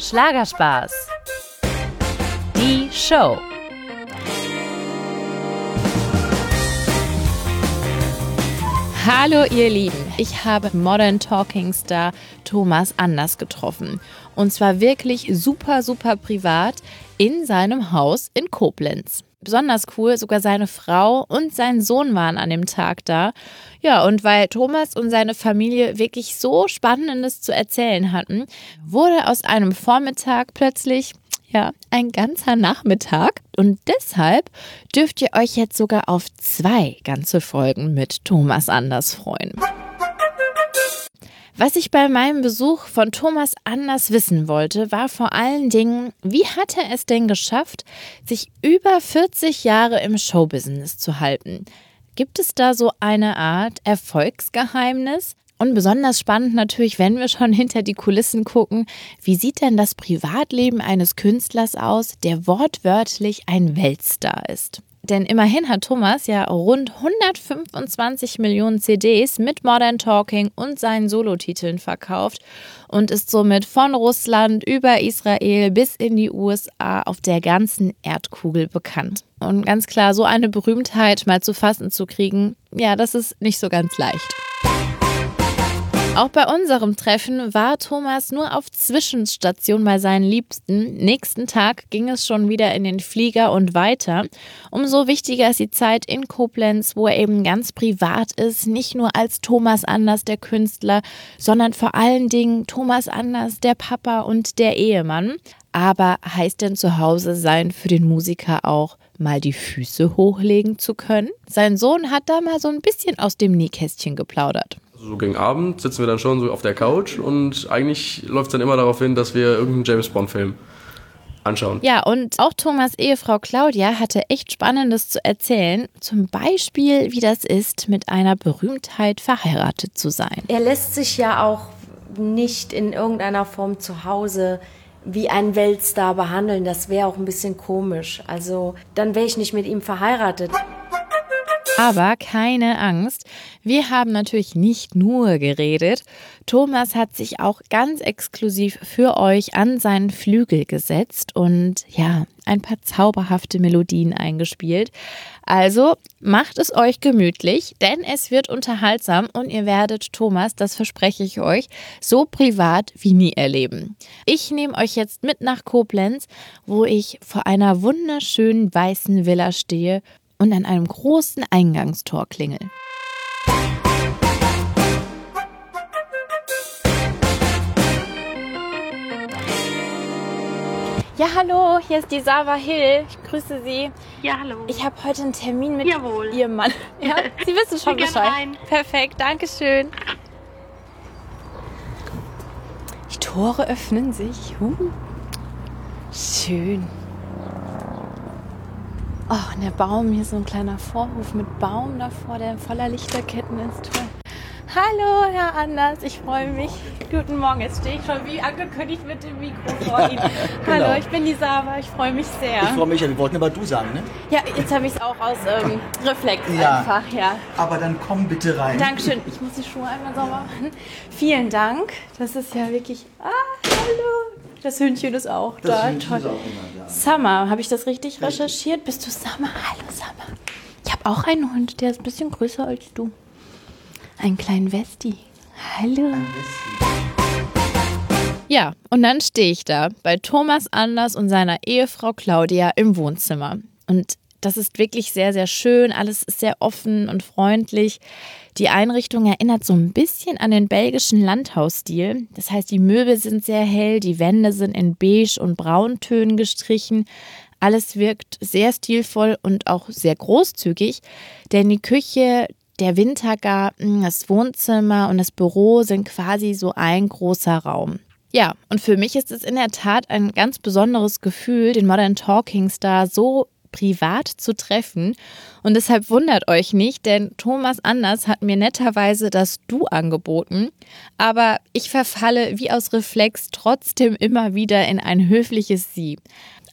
Schlagerspaß. Die Show. Hallo ihr Lieben, ich habe Modern Talking Star Thomas Anders getroffen. Und zwar wirklich super, super privat in seinem Haus in Koblenz. Besonders cool, sogar seine Frau und sein Sohn waren an dem Tag da. Ja, und weil Thomas und seine Familie wirklich so Spannendes zu erzählen hatten, wurde aus einem Vormittag plötzlich ja, ein ganzer Nachmittag. Und deshalb dürft ihr euch jetzt sogar auf zwei ganze Folgen mit Thomas Anders freuen. Was ich bei meinem Besuch von Thomas Anders wissen wollte, war vor allen Dingen, wie hat er es denn geschafft, sich über 40 Jahre im Showbusiness zu halten? Gibt es da so eine Art Erfolgsgeheimnis? Und besonders spannend natürlich, wenn wir schon hinter die Kulissen gucken, wie sieht denn das Privatleben eines Künstlers aus, der wortwörtlich ein Weltstar ist? Denn immerhin hat Thomas ja rund 125 Millionen CDs mit Modern Talking und seinen Solotiteln verkauft und ist somit von Russland über Israel bis in die USA auf der ganzen Erdkugel bekannt. Und ganz klar, so eine Berühmtheit mal zu fassen zu kriegen, ja, das ist nicht so ganz leicht. Auch bei unserem Treffen war Thomas nur auf Zwischenstation bei seinen Liebsten. Nächsten Tag ging es schon wieder in den Flieger und weiter. Umso wichtiger ist die Zeit in Koblenz, wo er eben ganz privat ist, nicht nur als Thomas Anders, der Künstler, sondern vor allen Dingen Thomas Anders, der Papa und der Ehemann. Aber heißt denn zu Hause sein für den Musiker auch mal die Füße hochlegen zu können? Sein Sohn hat da mal so ein bisschen aus dem Nähkästchen geplaudert. So gegen Abend sitzen wir dann schon so auf der Couch und eigentlich läuft es dann immer darauf hin, dass wir irgendeinen James Bond-Film anschauen. Ja, und auch Thomas Ehefrau Claudia hatte echt Spannendes zu erzählen. Zum Beispiel, wie das ist, mit einer Berühmtheit verheiratet zu sein. Er lässt sich ja auch nicht in irgendeiner Form zu Hause wie ein Weltstar behandeln. Das wäre auch ein bisschen komisch. Also dann wäre ich nicht mit ihm verheiratet. Aber keine Angst, wir haben natürlich nicht nur geredet. Thomas hat sich auch ganz exklusiv für euch an seinen Flügel gesetzt und ja, ein paar zauberhafte Melodien eingespielt. Also macht es euch gemütlich, denn es wird unterhaltsam und ihr werdet Thomas, das verspreche ich euch, so privat wie nie erleben. Ich nehme euch jetzt mit nach Koblenz, wo ich vor einer wunderschönen weißen Villa stehe und an einem großen Eingangstor klingel. Ja, hallo, hier ist die Sava Hill. Ich grüße Sie. Ja, hallo. Ich habe heute einen Termin mit Jawohl. Ihrem Mann. Ja, Sie wissen schon Bescheid. rein. Perfekt, danke schön. Die Tore öffnen sich. Uh. Schön. Oh, und der Baum, hier ist so ein kleiner Vorhof mit Baum davor, der voller Lichterketten ist. Toll. Hallo, Herr Anders, ich freue mich. Guten Morgen, jetzt stehe ich schon wie angekündigt mit dem Mikro vor Ihnen. Hallo, Genau. ich bin die Sava, ich freue mich sehr. Ich freue mich, ja, wir wollten aber du sagen, ne? Ja, jetzt habe ich es auch aus ähm, Reflex Ja. einfach, ja. Aber dann komm bitte rein. Dankeschön. Ich muss die Schuhe einmal sauber machen. Vielen Dank. Das ist ja wirklich. Ah, hallo. Das Hündchen ist auch Das da. Hündchen Toll. ist auch immer da. Summer, habe ich das richtig recherchiert? Bist du Summer? Hallo Summer. Ich habe auch einen Hund, der ist ein bisschen größer als du. Einen kleinen Westi. Hallo. Ja, und dann stehe ich da bei Thomas Anders und seiner Ehefrau Claudia im Wohnzimmer. Und das ist wirklich sehr, sehr schön. Alles ist sehr offen und freundlich. Die Einrichtung erinnert so ein bisschen an den belgischen Landhausstil. Das heißt, die Möbel sind sehr hell, die Wände sind in beige und brauntönen gestrichen. Alles wirkt sehr stilvoll und auch sehr großzügig, denn die Küche, der Wintergarten, das Wohnzimmer und das Büro sind quasi so ein großer Raum. Ja, und für mich ist es in der Tat ein ganz besonderes Gefühl, den Modern Talking Star so privat zu treffen. Und deshalb wundert euch nicht, denn Thomas Anders hat mir netterweise das Du angeboten. Aber ich verfalle wie aus Reflex trotzdem immer wieder in ein höfliches Sie.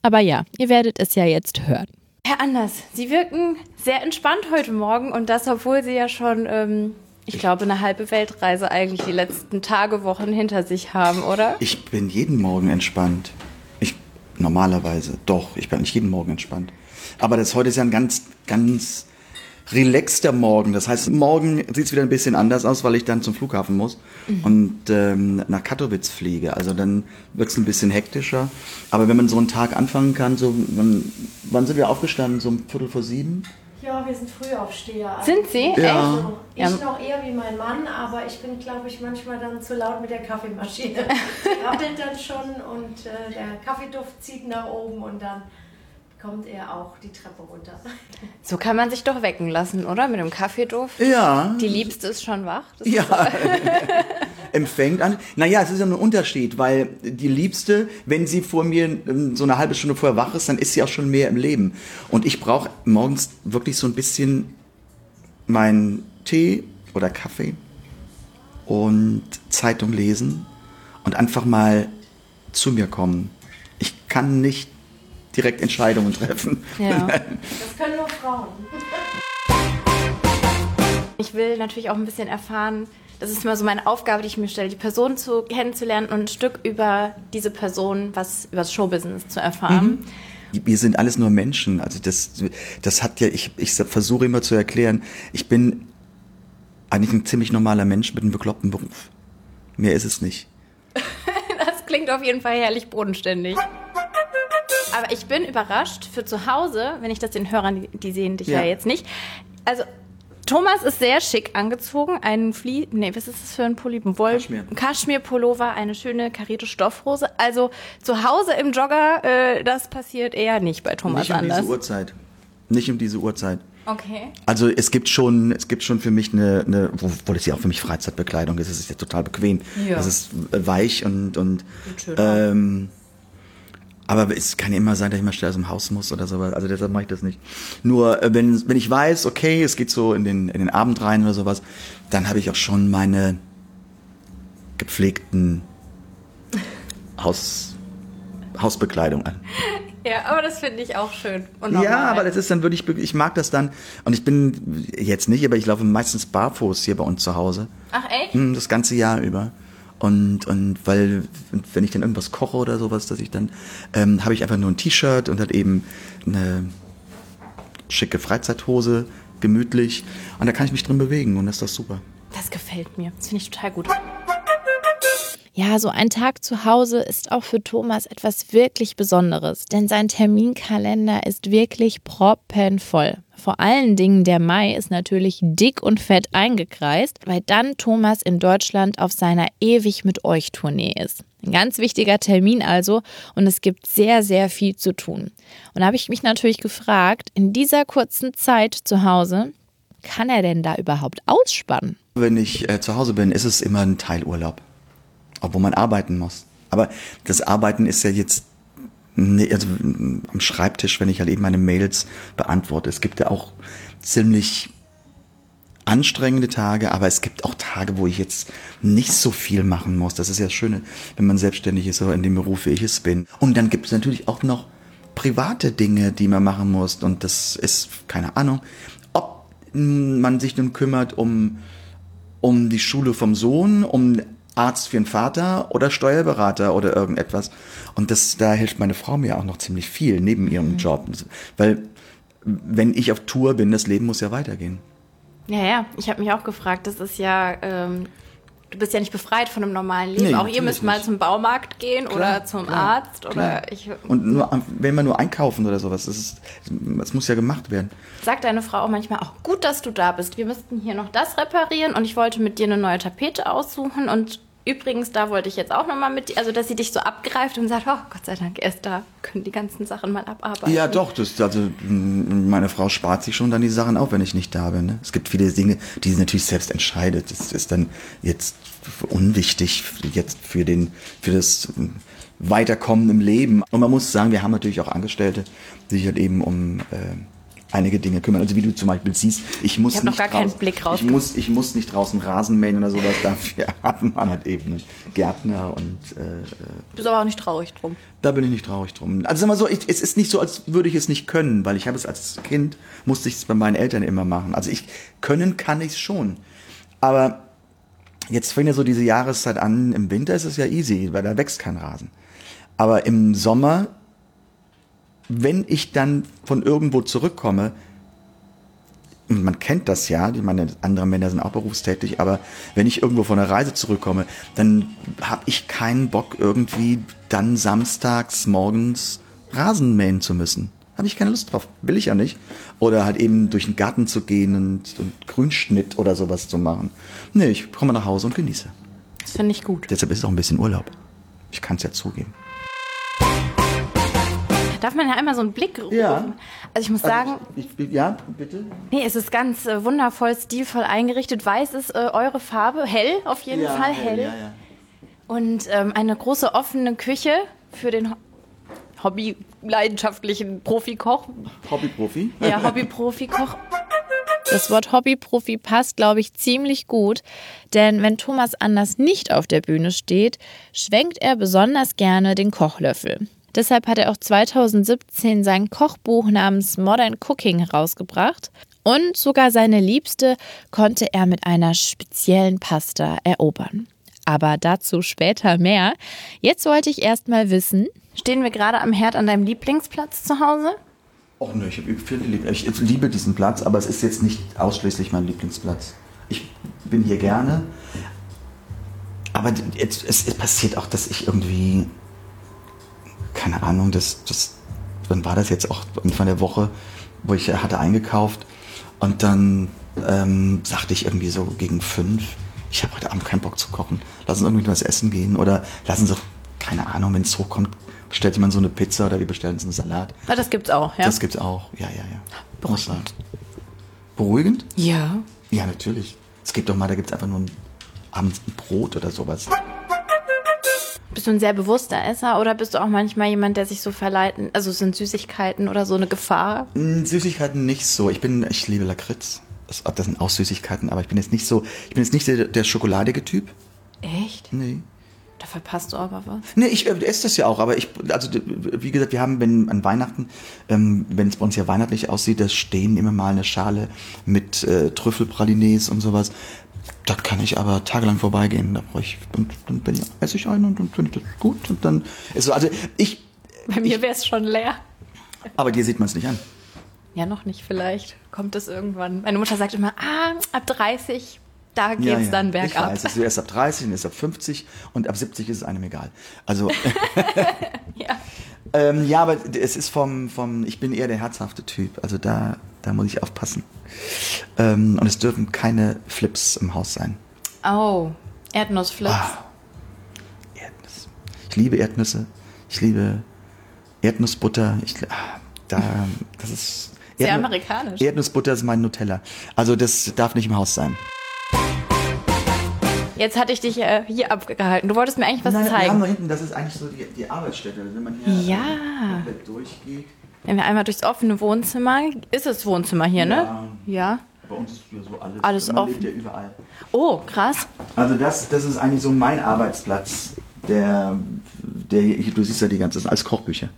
Aber ja, ihr werdet es ja jetzt hören. Herr Anders, Sie wirken sehr entspannt heute Morgen und das, obwohl Sie ja schon ähm, Ich glaube, eine halbe Weltreise eigentlich die letzten Tage, Wochen hinter sich haben, oder? Ich bin jeden Morgen entspannt. Ich normalerweise, doch, ich bin nicht jeden Morgen entspannt. Aber das heute ist ja ein ganz, ganz relaxter Morgen. Das heißt, morgen sieht es wieder ein bisschen anders aus, weil ich dann zum Flughafen muss und ähm, nach Katowice fliege. Also dann wird es ein bisschen hektischer. Aber wenn man so einen Tag anfangen kann, so wann, wann sind wir aufgestanden? So um Viertel vor sieben? Ja, wir sind Frühaufsteher. Sind Sie? Ja. Also, ich Ja. noch eher wie mein Mann, aber ich bin, glaube ich, manchmal dann zu laut mit der Kaffeemaschine. Die Rabbelt dann schon und äh, der Kaffeeduft zieht nach oben und dann kommt er auch die Treppe runter. So kann man sich doch wecken lassen, oder? Mit dem Kaffeeduft. Ja. Die Liebste ist schon wach. Das Ja. Empfängt an. Naja, es ist ja ein Unterschied, weil die Liebste, wenn sie vor mir ähm, so eine halbe Stunde vorher wach ist, dann ist sie auch schon mehr im Leben. Und ich brauche morgens wirklich so ein bisschen meinen Tee oder Kaffee und Zeitung lesen und einfach mal zu mir kommen. Ich kann nicht direkt Entscheidungen treffen. Ja. Das können nur Frauen. Ich will natürlich auch ein bisschen erfahren, das ist immer so meine Aufgabe, die ich mir stelle, die Person zu kennenzulernen und ein Stück über diese Person, was über das Showbusiness zu erfahren. Wir sind alles nur Menschen. Also das, das hat ja, ich, ich versuche immer zu erklären, ich bin eigentlich ein ziemlich normaler Mensch mit einem bekloppten Beruf. Mehr ist es nicht. Das klingt auf jeden Fall herrlich bodenständig. Aber ich bin überrascht für zu Hause, wenn ich das den Hörern, die, sehen dich ja. Ja. jetzt nicht. Also Thomas ist sehr schick angezogen. Ein Flie nee, was ist das für ein Pulli? Ein Woll Kaschmir. Kaschmir-Pullover, eine schöne karierte Stoffhose. Also zu Hause im Jogger, äh, das passiert eher nicht bei Thomas nicht um anders. diese Uhrzeit. Nicht um diese Uhrzeit. Okay. Also es gibt schon, es gibt schon für mich eine, eine obwohl es ja auch für mich Freizeitbekleidung ist, es ist ja total bequem. Ja. Es ist weich und, und schön an. ähm, aber es kann ja immer sein, dass ich mal schnell aus dem Haus muss oder sowas. Also deshalb mache ich das nicht. Nur äh, wenn, wenn ich weiß, okay, es geht so in den, in den Abend rein oder sowas, dann habe ich auch schon meine gepflegten Haus, Hausbekleidung an. Ja, aber das finde ich auch schön. Und Ja, aber das ist dann wirklich, ich mag das dann. Und ich bin jetzt nicht, aber ich laufe meistens barfuß hier bei uns zu Hause. Ach echt? Hm, Das ganze Jahr über. Und, und weil, wenn ich dann irgendwas koche oder sowas, dass ich dann, ähm, habe ich einfach nur ein T-Shirt und halt eben eine schicke Freizeithose, gemütlich. Und da kann ich mich drin bewegen und das ist doch super. Das gefällt mir. Das finde ich total gut. Ja, so ein Tag zu Hause ist auch für Thomas etwas wirklich Besonderes, denn sein Terminkalender ist wirklich proppenvoll. Vor allen Dingen der Mai ist natürlich dick und fett eingekreist, weil dann Thomas in Deutschland auf seiner Ewig mit euch Tournee ist. Ein ganz wichtiger Termin also und es gibt sehr, sehr viel zu tun. Und da habe ich mich natürlich gefragt, in dieser kurzen Zeit zu Hause, kann er denn da überhaupt ausspannen? Wenn ich äh, zu Hause bin, ist es immer ein Teilurlaub. Obwohl man arbeiten muss. Aber das Arbeiten ist ja jetzt nee, also mm, am Schreibtisch, wenn ich halt eben meine Mails beantworte. Es gibt ja auch ziemlich anstrengende Tage, aber es gibt auch Tage, wo ich jetzt nicht so viel machen muss. Das ist ja das Schöne, wenn man selbstständig ist oder in dem Beruf, wie ich es bin. Und dann gibt es natürlich auch noch private Dinge, die man machen muss. Und das ist, keine Ahnung, ob man sich nun kümmert um, um die Schule vom Sohn, um Arzt für den Vater oder Steuerberater oder irgendetwas. Und das, da hilft meine Frau mir auch noch ziemlich viel neben ihrem Job. Weil wenn ich auf Tour bin, das Leben muss ja weitergehen. Ja, ja, ich habe mich auch gefragt, das ist ja, ähm, du bist ja nicht befreit von einem normalen Leben. Nee, auch ihr müsst mal nicht. zum Baumarkt gehen oder zum klar, Arzt oder klar. ich. Und nur, wenn man nur einkaufen oder sowas, das, ist, das muss ja gemacht werden. Sagt deine Frau auch manchmal, auch gut, dass du da bist. Wir müssten hier noch das reparieren und ich wollte mit dir eine neue Tapete aussuchen und übrigens, da wollte ich jetzt auch nochmal mit dir, also dass sie dich so abgreift und sagt, oh Gott sei Dank, er ist da, können die ganzen Sachen mal abarbeiten. Ja, doch, das, also meine Frau spart sich schon dann die Sachen auf, wenn ich nicht da bin. Ne? Es gibt viele Dinge, die sie natürlich selbst entscheidet. Das ist dann jetzt unwichtig jetzt für den, für das Weiterkommen im Leben. Und man muss sagen, wir haben natürlich auch Angestellte, die sich halt eben um äh, einige Dinge kümmern. Also wie du zum Beispiel siehst, ich muss Ich hab noch nicht gar keinen draußen- Blick raus- Ich muss, ich muss nicht draußen Rasen mähen oder sowas. Dafür hat man halt eben einen Gärtner und äh, Du bist aber auch nicht traurig drum. da bin ich nicht traurig drum. Also sag mal so, ich, es ist nicht so, als würde ich es nicht können, weil ich habe es als Kind, musste ich es bei meinen Eltern immer machen. Also ich, können kann ich es schon. Aber jetzt fängt ja so diese Jahreszeit an. Im Winter ist es ja easy, weil da wächst kein Rasen. Aber im Sommer, wenn ich dann von irgendwo zurückkomme, und man kennt das ja, ich meine, andere Männer sind auch berufstätig, aber wenn ich irgendwo von einer Reise zurückkomme, dann habe ich keinen Bock irgendwie dann samstags morgens Rasen mähen zu müssen. Habe ich keine Lust drauf, will ich ja nicht. Oder halt eben durch den Garten zu gehen und, und Grünschnitt oder sowas zu machen. Nee, ich komme nach Hause und genieße. Das finde ich gut. Deshalb ist es auch ein bisschen Urlaub. Ich kann es ja zugeben. Darf man ja einmal so einen Blick rufen? Ja. Also ich muss sagen, Ich, ich, ja, bitte? nee, es ist ganz äh, wundervoll, stilvoll eingerichtet. Weiß ist äh, eure Farbe, hell auf jeden ja, Fall, hell. Ja, ja. Und ähm, eine große offene Küche für den Ho Hobby-leidenschaftlichen Profikoch. Hobbyprofi. Ja, Hobby-Profikoch. Das Wort Hobbyprofi passt, glaube ich, ziemlich gut, denn wenn Thomas Anders nicht auf der Bühne steht, schwenkt er besonders gerne den Kochlöffel. Deshalb hat er auch 2017 sein Kochbuch namens Modern Cooking herausgebracht und sogar seine Liebste konnte er mit einer speziellen Pasta erobern. Aber dazu später mehr. Jetzt wollte ich erst mal wissen, stehen wir gerade am Herd an deinem Lieblingsplatz zu Hause? Och nö, ich viele Ich liebe diesen Platz, aber es ist jetzt nicht ausschließlich mein Lieblingsplatz. Ich bin hier gerne. Aber jetzt, es, es passiert auch, dass ich irgendwie, keine Ahnung, das, das, wann war das jetzt auch Anfang der Woche, wo ich hatte eingekauft und dann ähm, sagte ich irgendwie so gegen fünf, ich habe heute Abend keinen Bock zu kochen. Lass uns irgendwie was essen gehen oder lassen Sie, keine Ahnung, wenn es hochkommt, bestellt jemand so eine Pizza oder wir bestellen uns einen Salat. Ah, das gibt's auch, ja. Das gibt's auch, ja, ja, ja. Beruhigend. Beruhigend? ja. Ja, natürlich. Es gibt doch mal, da gibt's einfach nur ein, abends ein Brot oder sowas. Bist du ein sehr bewusster Esser oder bist du auch manchmal jemand, der sich so verleiten, also sind Süßigkeiten oder so eine Gefahr? Mm, Süßigkeiten nicht so. Ich bin, ich liebe Lakritz. Das, das sind auch Süßigkeiten, aber ich bin jetzt nicht so, ich bin jetzt nicht der, der schokoladige Typ. Echt? Nee. Da verpasst du aber was. Nee, ich äh, esse das ja auch, aber ich, also wie gesagt, wir haben, wenn an Weihnachten, ähm, wenn es bei uns ja weihnachtlich aussieht, da stehen immer mal eine Schale mit äh, Trüffelpralines und sowas. Da kann ich aber tagelang vorbeigehen. Da brauche ich, und dann bin ich, esse ich einen und dann finde ich das gut und dann ist so, also ich, Bei mir wäre es schon leer. aber dir sieht man es nicht an. Ja, noch nicht vielleicht. Kommt es irgendwann. Meine Mutter sagt immer, ah, ab 30, da geht's Ja, ja. dann Ich bergab. weiß, es ist erst ab 30 und erst ab 50 und ab 70 ist es einem egal. Also, ja. Ähm, ja, aber es ist vom, vom, ich bin eher der herzhafte Typ. Also da, da muss ich aufpassen. Ähm, und es dürfen keine Flips im Haus sein. Oh, Erdnussflips. Ah. Erdnüsse. Ich liebe Erdnüsse. Ich liebe Erdnussbutter. Ich, ah, da, das ist Sehr Erdnu- amerikanisch. Erdnussbutter ist mein Nutella. Also das darf nicht im Haus sein. Jetzt hatte ich dich äh, hier abgehalten. Du wolltest mir eigentlich was Nein, wir haben zeigen. da hinten, das ist eigentlich so die, die Arbeitsstätte. Wenn man hier Ja. äh, komplett durchgeht. Wenn wir einmal durchs offene Wohnzimmer, ist es Wohnzimmer hier, ne? Ja. Bei uns ist hier so alles, Alles man offen. lebt ja überall. Oh, krass. Also das, das ist eigentlich so mein Arbeitsplatz. Der, der hier, du siehst ja die ganze, das sind alles Kochbücher.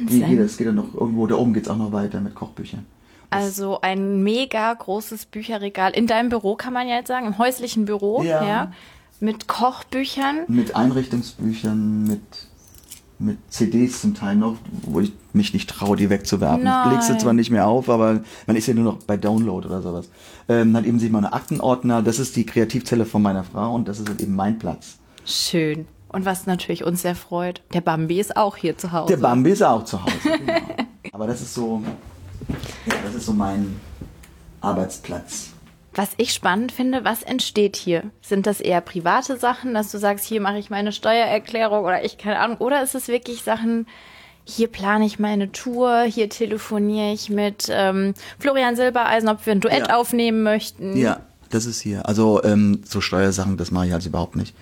Wie Wahnsinn. hier, das geht ja noch irgendwo, da oben geht es auch noch weiter mit Kochbüchern. Also ein mega großes Bücherregal in deinem Büro, kann man ja jetzt sagen, im häuslichen Büro, ja. Ja. Mit Kochbüchern. Mit Einrichtungsbüchern, mit, mit CDs zum Teil noch, wo ich mich nicht traue, die wegzuwerfen. Nein. Ich leg sie zwar nicht mehr auf, aber man ist ja nur noch bei Download oder sowas. Ähm, dann eben sieht man einen Aktenordner, das ist die Kreativzelle von meiner Frau und das ist halt eben mein Platz. Schön. Und was natürlich uns sehr freut, der Bambi ist auch hier zu Hause. Der Bambi ist auch zu Hause. Genau. Aber das ist so, das ist so mein Arbeitsplatz. Was ich spannend finde, was entsteht hier? Sind das eher private Sachen, dass du sagst, hier mache ich meine Steuererklärung oder ich keine Ahnung, oder ist es wirklich Sachen, hier plane ich meine Tour, hier telefoniere ich mit ähm, Florian Silbereisen, ob wir ein Duett Ja. aufnehmen möchten. Ja, das ist hier. Also ähm, so Steuersachen, das mache ich also überhaupt nicht.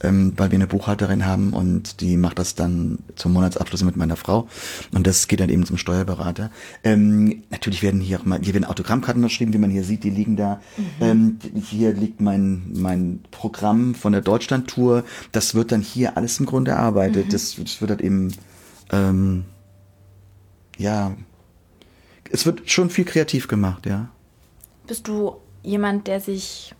Ähm, weil wir eine Buchhalterin haben und die macht das dann zum Monatsabschluss mit meiner Frau und das geht dann eben zum Steuerberater. Ähm, natürlich werden hier auch mal, hier werden Autogrammkarten geschrieben, wie man hier sieht, die liegen da. Ähm, hier liegt mein mein Programm von der Deutschlandtour. Das wird dann hier alles im Grunde erarbeitet. Das, das wird halt eben ähm, ja, es wird schon viel kreativ gemacht, ja. Bist du jemand, der sich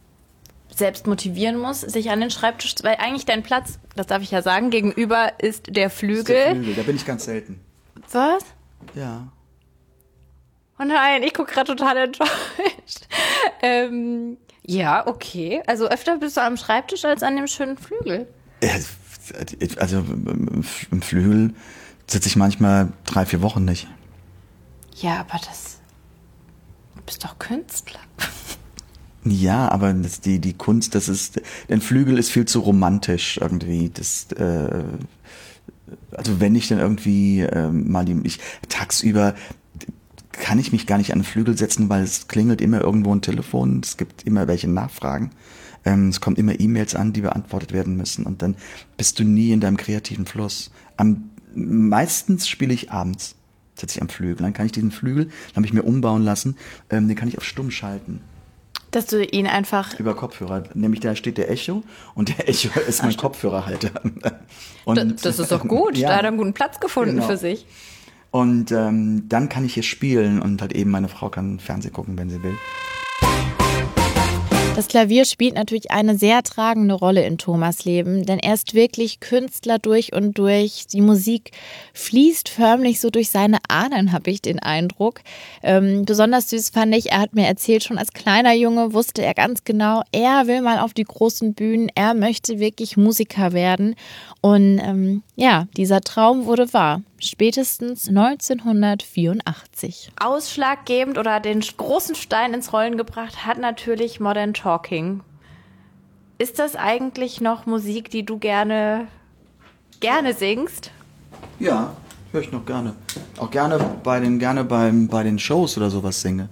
selbst motivieren muss, sich an den Schreibtisch, weil eigentlich dein Platz, das darf ich ja sagen, gegenüber ist der Flügel. Ist der Flügel, da bin ich ganz selten. Was? Ja. Oh nein, ich gucke gerade total enttäuscht. ähm, ja, okay. Also öfter bist du am Schreibtisch als an dem schönen Flügel. Also im Flügel sitze ich manchmal drei, vier Wochen nicht. Ja, aber das. Du bist doch Künstler. Ja, aber das, die, die Kunst, das ist. Ein Flügel ist viel zu romantisch irgendwie. Das, äh, also wenn ich dann irgendwie äh, mal die. Ich, tagsüber kann ich mich gar nicht an den Flügel setzen, weil es klingelt immer irgendwo ein Telefon, es gibt immer welche Nachfragen, ähm, es kommt immer E-Mails an, die beantwortet werden müssen und dann bist du nie in deinem kreativen Fluss. Am meistens spiele ich abends, setze ich am Flügel, dann kann ich diesen Flügel, den habe ich mir umbauen lassen, ähm, den kann ich auf stumm schalten. Dass du ihn einfach. Über Kopfhörer. Nämlich da steht der Echo und der Echo ist mein Kopfhörerhalter. Und das ist doch gut. Ja, da hat er einen guten Platz gefunden genau. für sich. Und ähm, dann kann ich hier spielen und halt eben meine Frau kann Fernsehen gucken, wenn sie will. Das Klavier spielt natürlich eine sehr tragende Rolle in Thomas Leben, denn er ist wirklich Künstler durch und durch. Die Musik fließt förmlich so durch seine Adern, habe ich den Eindruck. Ähm, besonders süß fand ich, er hat mir erzählt, schon als kleiner Junge wusste er ganz genau, er will mal auf die großen Bühnen, er möchte wirklich Musiker werden. Und ähm, ja, dieser Traum wurde wahr spätestens 1984. Ausschlaggebend oder den großen Stein ins Rollen gebracht hat natürlich Modern Talking. Ist das eigentlich noch Musik, die du gerne gerne singst? Ja, höre ich noch gerne. Auch gerne bei den gerne beim bei den Shows oder sowas singe.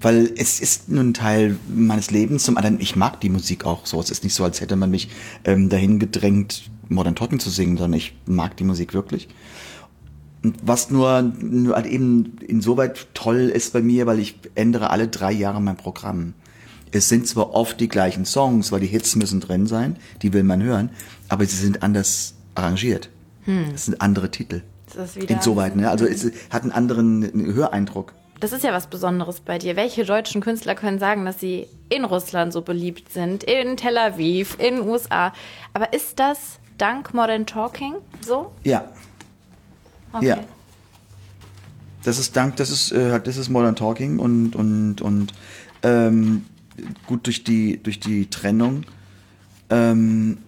Weil es ist nun ein Teil meines Lebens. Zum anderen, ich mag die Musik auch so. Es ist nicht so, als hätte man mich ähm, dahin gedrängt, Modern Talking zu singen, sondern ich mag die Musik wirklich. Was nur, nur halt eben insoweit toll ist bei mir, weil ich ändere alle drei Jahre mein Programm. Es sind zwar oft die gleichen Songs, weil die Hits müssen drin sein, die will man hören, aber sie sind anders arrangiert. Hm. Es sind andere Titel. Das ist Insoweit, ne? Also es hat einen anderen Höreindruck. Das ist ja was Besonderes bei dir. Welche deutschen Künstler können sagen, dass sie in Russland so beliebt sind, in Tel Aviv, in den USA? Aber ist das dank Modern Talking so? Ja, Okay. Ja. Das ist dank, das ist, äh, das ist Modern Talking und, und, und ähm, gut durch die, durch die Trennung ähm,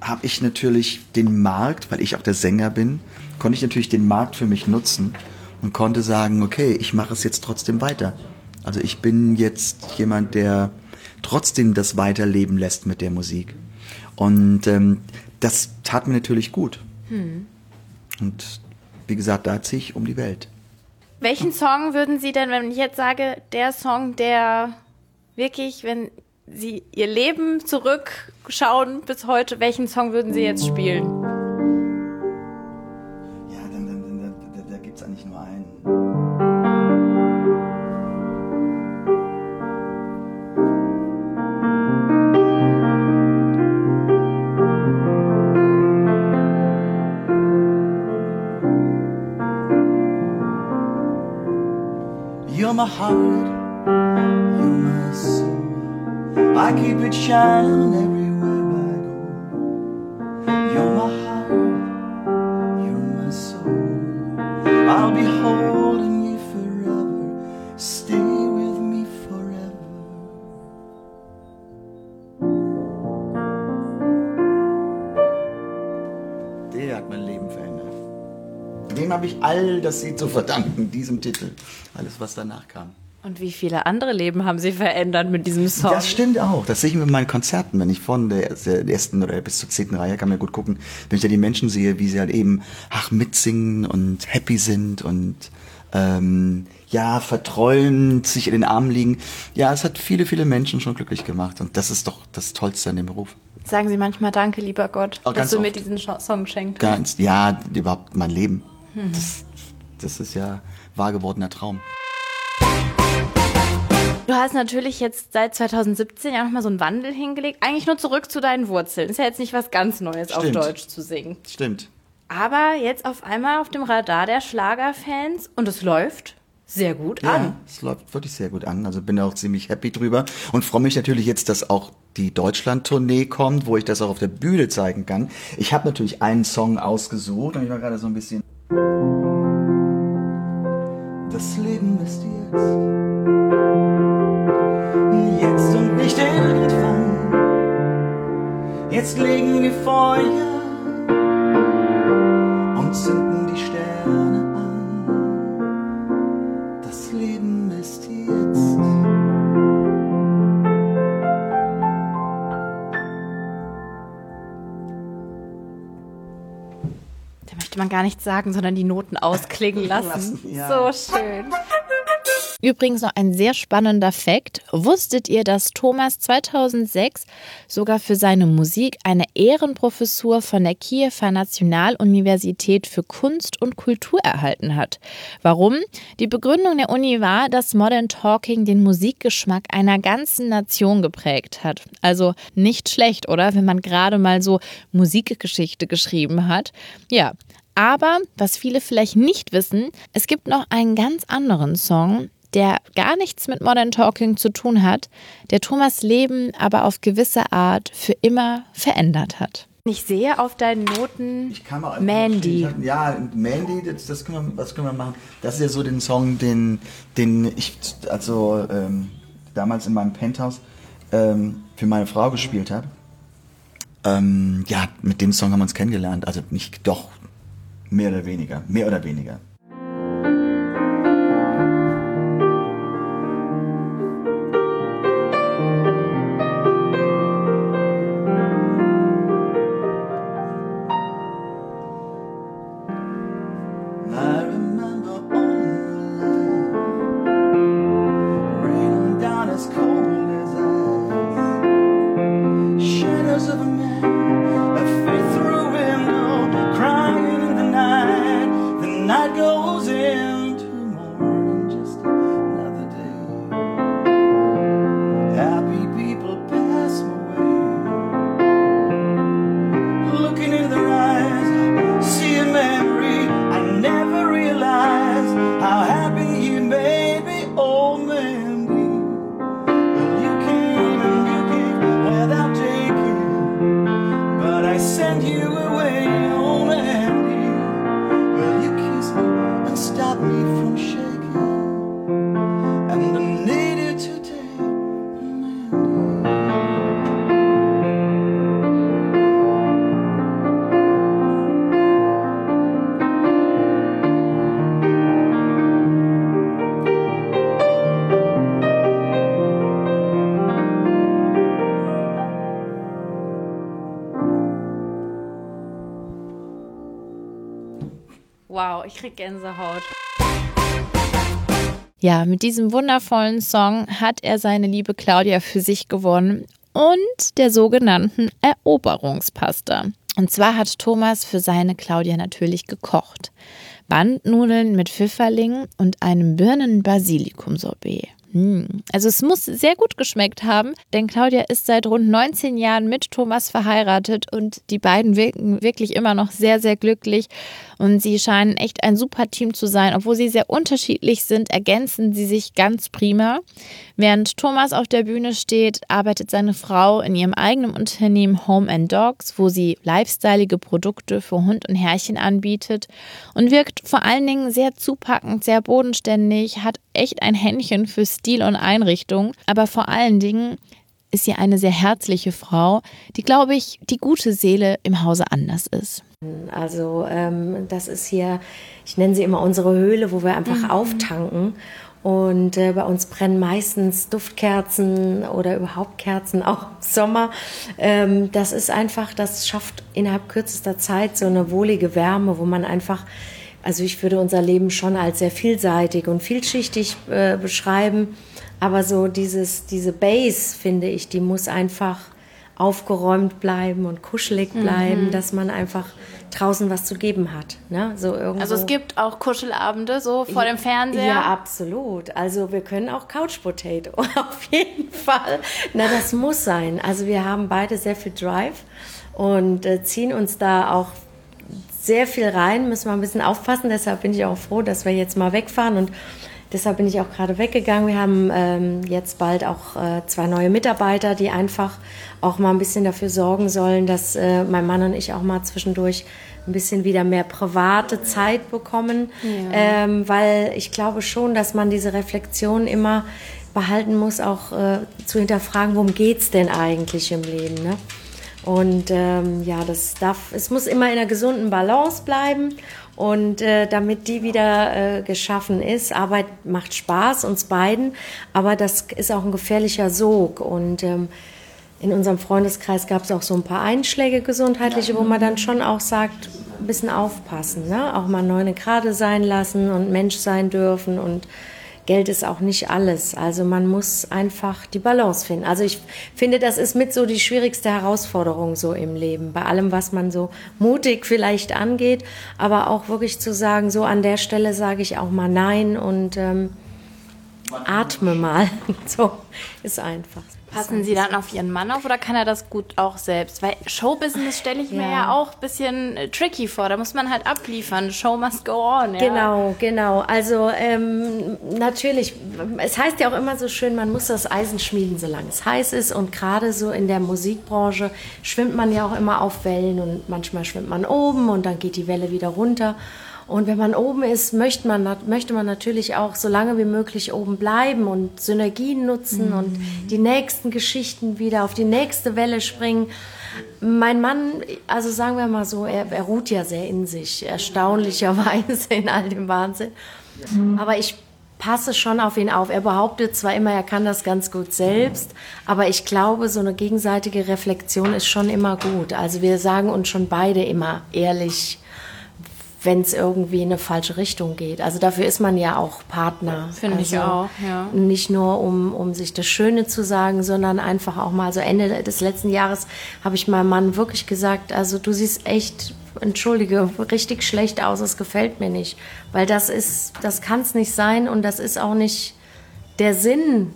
habe ich natürlich den Markt, weil ich auch der Sänger bin, konnte ich natürlich den Markt für mich nutzen und konnte sagen, okay, ich mache es jetzt trotzdem weiter. Also ich bin jetzt jemand, der trotzdem das weiterleben lässt mit der Musik. Und ähm, das tat mir natürlich gut. Hm. Und wie gesagt, da ziehe ich um die Welt. Welchen Song würden Sie denn, wenn ich jetzt sage, der Song, der wirklich, wenn Sie Ihr Leben zurückschauen bis heute, welchen Song würden Sie jetzt spielen? Ja, dann, dann, da, da, da gibt es eigentlich nur einen. You're my heart. I keep it shining everywhere I go. You're my heart, you're my soul. I'll be holding you forever. Stay with me forever. Der hat mein Leben verändert. Dem habe ich all das zu verdanken, diesem Titel. Alles, was danach kam. Und wie viele andere Leben haben Sie verändert mit diesem Song? Das stimmt auch. Das sehe ich mit meinen Konzerten. Wenn ich von der, ersten oder bis zur zehnten Reihe kann man gut gucken, wenn ich da die Menschen sehe, wie sie halt eben ach mitsingen und happy sind und ähm, ja verträumt sich in den Armen liegen. Ja, es hat viele, viele Menschen schon glücklich gemacht und das ist doch das Tollste an dem Beruf. Sagen Sie manchmal Danke, lieber Gott, auch dass du oft. mir diesen Song schenkst. Ganz, ja, überhaupt mein Leben. Mhm. Das, das ist ja wahr gewordener Traum. Du hast natürlich jetzt seit 2017 ja nochmal so einen Wandel hingelegt. Eigentlich nur zurück zu deinen Wurzeln. Ist ja jetzt nicht was ganz Neues, Stimmt. auf Deutsch zu singen. Stimmt. Aber jetzt auf einmal auf dem Radar der Schlagerfans und es läuft. sehr gut an. Ja, es läuft wirklich sehr gut an. Also bin auch ziemlich happy drüber und freue mich natürlich jetzt, dass auch die Deutschland-Tournee kommt, wo ich das auch auf der Bühne zeigen kann. Ich habe natürlich einen Song ausgesucht und ich war gerade so ein bisschen. Das Leben ist jetzt. Nicht irgendwann. Jetzt legen wir Feuer und zünden die Sterne an. Das Leben ist jetzt. Da möchte man gar nichts sagen, sondern die Noten ausklingen lassen. lassen, ja. So schön. Übrigens noch ein sehr spannender Fakt. Wusstet ihr, dass Thomas 2006 sogar für seine Musik eine Ehrenprofessur von der Kiewer Nationaluniversität für Kunst und Kultur erhalten hat? Warum? Die Begründung der Uni war, dass Modern Talking den Musikgeschmack einer ganzen Nation geprägt hat. Also nicht schlecht, oder? Wenn man gerade mal so Musikgeschichte geschrieben hat. Ja, aber was viele vielleicht nicht wissen, es gibt noch einen ganz anderen Song, der gar nichts mit Modern Talking zu tun hat, der Thomas Leben aber auf gewisse Art für immer verändert hat. Ich sehe auf deinen Noten Ich kann mal Mandy. Ja, Mandy, das, das können wir, was können wir machen? Das ist ja so den Song, den, den ich also ähm, damals in meinem Penthouse ähm, für meine Frau gespielt habe. Ähm, ja, mit dem Song haben wir uns kennengelernt. Also nicht doch mehr oder weniger, mehr oder weniger. Ja, mit diesem wundervollen Song hat er seine liebe Claudia für sich gewonnen und der sogenannten Eroberungspasta. Und zwar hat Thomas für seine Claudia natürlich gekocht. Bandnudeln mit Pfifferlingen und einem Birnen-Basilikum-Sorbet. Hm. Also es muss sehr gut geschmeckt haben, denn Claudia ist seit rund 19 Jahren mit Thomas verheiratet und die beiden wirken wirklich immer noch sehr, sehr glücklich und sie scheinen echt ein super Team zu sein. Obwohl sie sehr unterschiedlich sind, ergänzen sie sich ganz prima. Während Thomas auf der Bühne steht, arbeitet seine Frau in ihrem eigenen Unternehmen Home and Dogs, wo sie lifestyleige Produkte für Hund und Herrchen anbietet und wirkt vor allen Dingen sehr zupackend, sehr bodenständig, hat echt ein Händchen für Stil und Einrichtung, aber vor allen Dingen ist sie eine sehr herzliche Frau, die, glaube ich, die gute Seele im Hause anders ist. Also ähm, das ist hier, ich nenne sie immer unsere Höhle, wo wir einfach auftanken. Und äh, bei uns brennen meistens Duftkerzen oder überhaupt Kerzen, auch im Sommer. Ähm, das ist einfach, das schafft innerhalb kürzester Zeit so eine wohlige Wärme, wo man einfach, also ich würde unser Leben schon als sehr vielseitig und vielschichtig äh, beschreiben. Aber so dieses, diese Base, finde ich, die muss einfach aufgeräumt bleiben und kuschelig bleiben, dass man einfach draußen was zu geben hat. Ne? So irgendwo. Also es gibt auch Kuschelabende so vor dem Fernseher. Ja, absolut. Also wir können auch Couch Potato, auf jeden Fall. Na, das muss sein. Also wir haben beide sehr viel Drive und äh, ziehen uns da auch sehr viel rein, müssen wir ein bisschen aufpassen. Deshalb bin ich auch froh, dass wir jetzt mal wegfahren und deshalb bin ich auch gerade weggegangen. Wir haben ähm, jetzt bald auch äh, zwei neue Mitarbeiter, die einfach auch mal ein bisschen dafür sorgen sollen, dass äh, mein Mann und ich auch mal zwischendurch ein bisschen wieder mehr private Zeit bekommen, ja. ähm, weil ich glaube schon, dass man diese Reflexion immer behalten muss, auch äh, zu hinterfragen, worum geht es denn eigentlich im Leben. Ne? Und ähm, ja, das darf, es muss immer in einer gesunden Balance bleiben. Und äh, damit die wieder äh, geschaffen ist, Arbeit macht Spaß uns beiden, aber das ist auch ein gefährlicher Sog. Und ähm, in unserem Freundeskreis gab es auch so ein paar Einschläge gesundheitliche, wo man dann schon auch sagt, ein bisschen aufpassen, ne? auch mal neune Grade sein lassen und Mensch sein dürfen und Geld ist auch nicht alles. Also man muss einfach die Balance finden. Also ich finde, das ist mit so die schwierigste Herausforderung so im Leben. Bei allem, was man so mutig vielleicht angeht, aber auch wirklich zu sagen, so an der Stelle sage ich auch mal Nein und ähm, atme mal. so ist einfach. Passen Sie dann auf Ihren Mann auf oder kann er das gut auch selbst? Weil Showbusiness stelle ich ja. mir ja auch ein bisschen äh, tricky vor. Da muss man halt abliefern. Show must go on. Ja. Genau, genau. Also ähm, natürlich, es heißt ja auch immer so schön, man muss das Eisen schmieden, solange es heiß ist. Und gerade so in der Musikbranche schwimmt man ja auch immer auf Wellen und manchmal schwimmt man oben und dann geht die Welle wieder runter. Und wenn man oben ist, möchte man, möchte man natürlich auch so lange wie möglich oben bleiben und Synergien nutzen mhm. und die nächsten Geschichten wieder auf die nächste Welle springen. Mein Mann, also sagen wir mal so, er, er ruht ja sehr in sich, erstaunlicherweise in all dem Wahnsinn. Mhm. Aber ich passe schon auf ihn auf. Er behauptet zwar immer, er kann das ganz gut selbst, aber ich glaube, so eine gegenseitige Reflexion ist schon immer gut. Also wir sagen uns schon beide immer ehrlich, wenn es irgendwie in eine falsche Richtung geht. Also dafür ist man ja auch Partner. Finde also ich auch, ja. Nicht nur, um, um sich das Schöne zu sagen, sondern einfach auch mal, so Ende des letzten Jahres habe ich meinem Mann wirklich gesagt, also du siehst echt, entschuldige, richtig schlecht aus, es gefällt mir nicht. Weil das ist, das kann es nicht sein und das ist auch nicht der Sinn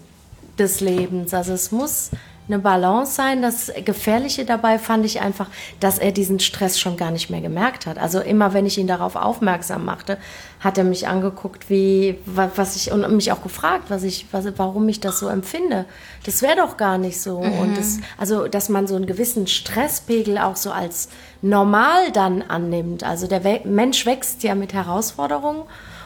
des Lebens. Also es muss eine Balance sein. Das Gefährliche dabei fand ich einfach, dass er diesen Stress schon gar nicht mehr gemerkt hat. Also immer, wenn ich ihn darauf aufmerksam machte, hat er mich angeguckt, wie was ich und mich auch gefragt, was ich, was, warum ich das so empfinde. Das wäre doch gar nicht so. Mhm. Und das, also, dass man so einen gewissen Stresspegel auch so als normal dann annimmt. Also der Mensch wächst ja mit Herausforderungen.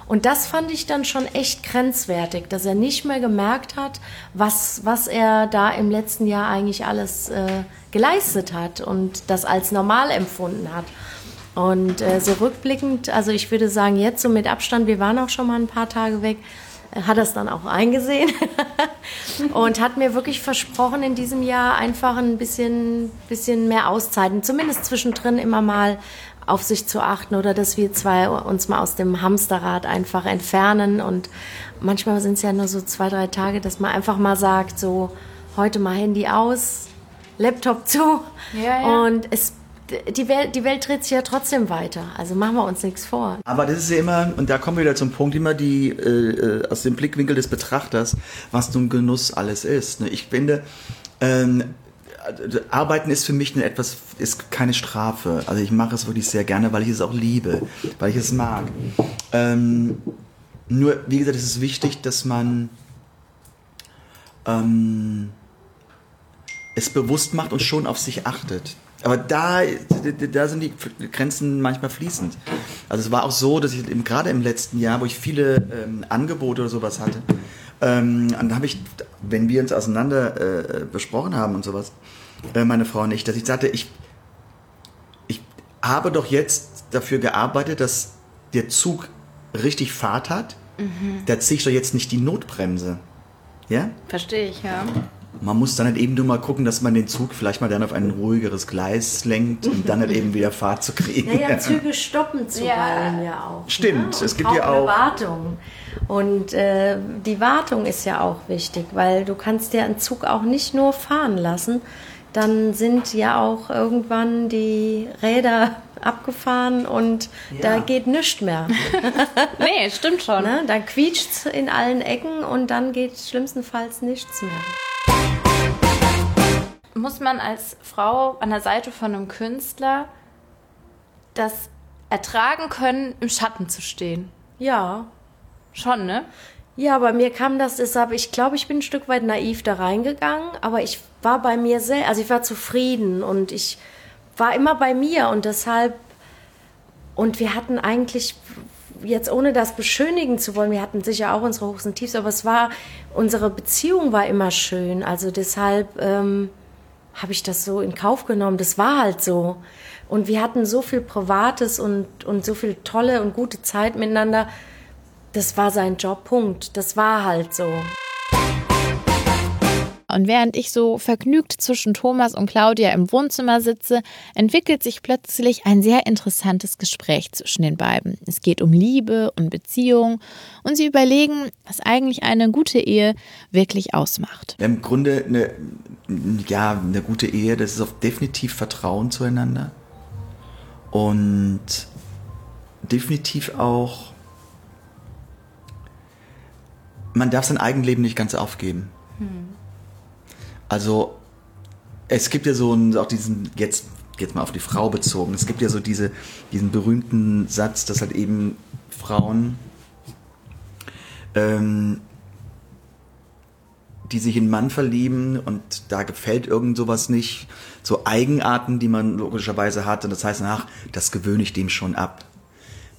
Und das fand ich dann schon echt grenzwertig, dass er nicht mehr gemerkt hat, was, was er da im letzten Jahr eigentlich alles äh, geleistet hat und das als normal empfunden hat. Und äh, so rückblickend, also ich würde sagen, jetzt so mit Abstand, wir waren auch schon mal ein paar Tage weg, hat es dann auch eingesehen und hat mir wirklich versprochen, in diesem Jahr einfach ein bisschen, bisschen mehr Auszeiten, zumindest zwischendrin immer mal auf sich zu achten oder dass wir zwei uns mal aus dem Hamsterrad einfach entfernen. Und manchmal sind es ja nur so zwei, drei Tage, dass man einfach mal sagt, so heute mal Handy aus, Laptop zu. Ja, ja. Und es die Welt, die Welt dreht sich ja trotzdem weiter. Also machen wir uns nichts vor. Aber das ist ja immer, und da kommen wir wieder zum Punkt, immer die äh, äh aus dem Blickwinkel des Betrachters, was nun Genuss alles ist. Ne? Ich finde, ähm, Arbeiten ist für mich etwas, ist keine Strafe. Also ich mache es wirklich sehr gerne, weil ich es auch liebe, weil ich es mag. Ähm, nur, wie gesagt, es ist wichtig, dass man ähm, es bewusst macht und schon auf sich achtet. Aber da, da sind die Grenzen manchmal fließend. Also es war auch so, dass ich gerade im letzten Jahr, wo ich viele ähm, Angebote oder sowas hatte, ähm, und da habe ich, wenn wir uns auseinander äh, besprochen haben und sowas, äh, meine Frau und ich, dass ich sagte, ich, ich habe doch jetzt dafür gearbeitet, dass der Zug richtig Fahrt hat. Mhm. Da ziehe ich doch jetzt nicht die Notbremse. Ja? Verstehe ich, ja. Man muss dann halt eben nur mal gucken, dass man den Zug vielleicht mal dann auf ein ruhigeres Gleis lenkt und dann halt eben wieder Fahrt zu kriegen. Naja, Züge stoppen zu ja. ja auch. Stimmt, ne? es gibt ja auch. Wartung. Und äh, die Wartung ist ja auch wichtig, weil du kannst ja einen Zug auch nicht nur fahren lassen, dann sind ja auch irgendwann die Räder abgefahren und ja. da geht nichts mehr. nee, stimmt schon. Ne? Dann quietscht es in allen Ecken und dann geht schlimmstenfalls nichts mehr. Muss man als Frau an der Seite von einem Künstler das ertragen können, im Schatten zu stehen? Ja. Schon, ne? Ja, bei mir kam das deshalb, ich glaube, ich bin ein Stück weit naiv da reingegangen, aber ich war bei mir sehr, also ich war zufrieden und ich war immer bei mir und deshalb, und wir hatten eigentlich, jetzt ohne das beschönigen zu wollen, wir hatten sicher auch unsere Hochs und Tiefs, aber es war, unsere Beziehung war immer schön, also deshalb ähm, habe ich das so in Kauf genommen, das war halt so. Und wir hatten so viel Privates und, und so viel tolle und gute Zeit miteinander, das war sein Job, Punkt. Das war halt so. Und während ich so vergnügt zwischen Thomas und Claudia im Wohnzimmer sitze, entwickelt sich plötzlich ein sehr interessantes Gespräch zwischen den beiden. Es geht um Liebe und Beziehung und sie überlegen, was eigentlich eine gute Ehe wirklich ausmacht. Im Grunde eine, ja, eine gute Ehe, das ist auch definitiv Vertrauen zueinander und definitiv auch man darf sein Eigenleben nicht ganz aufgeben. Hm. Also es gibt ja so einen, auch diesen, jetzt, jetzt mal auf die Frau bezogen, es gibt ja so diese, diesen berühmten Satz, dass halt eben Frauen, ähm, die sich in einen Mann verlieben und da gefällt irgend sowas nicht, so Eigenarten, die man logischerweise hat und das heißt, ach, das gewöhne ich dem schon ab.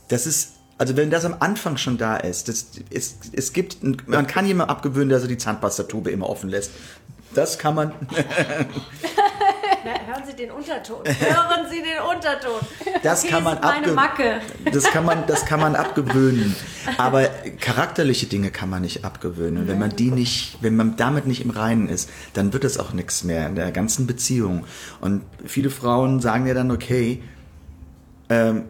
Das ist also wenn das am Anfang schon da ist, das, es, es gibt, man kann jemand abgewöhnen, dass er die Zahnpastatube immer offen lässt. Das kann man. hören Sie den Unterton. Hören Sie den Unterton. Das kann man abgewöhnen. Das kann man, das kann man abgewöhnen. Aber charakterliche Dinge kann man nicht abgewöhnen. wenn man die nicht, wenn man damit nicht im Reinen ist, dann wird es auch nichts mehr in der ganzen Beziehung. Und viele Frauen sagen ja dann, okay, ähm,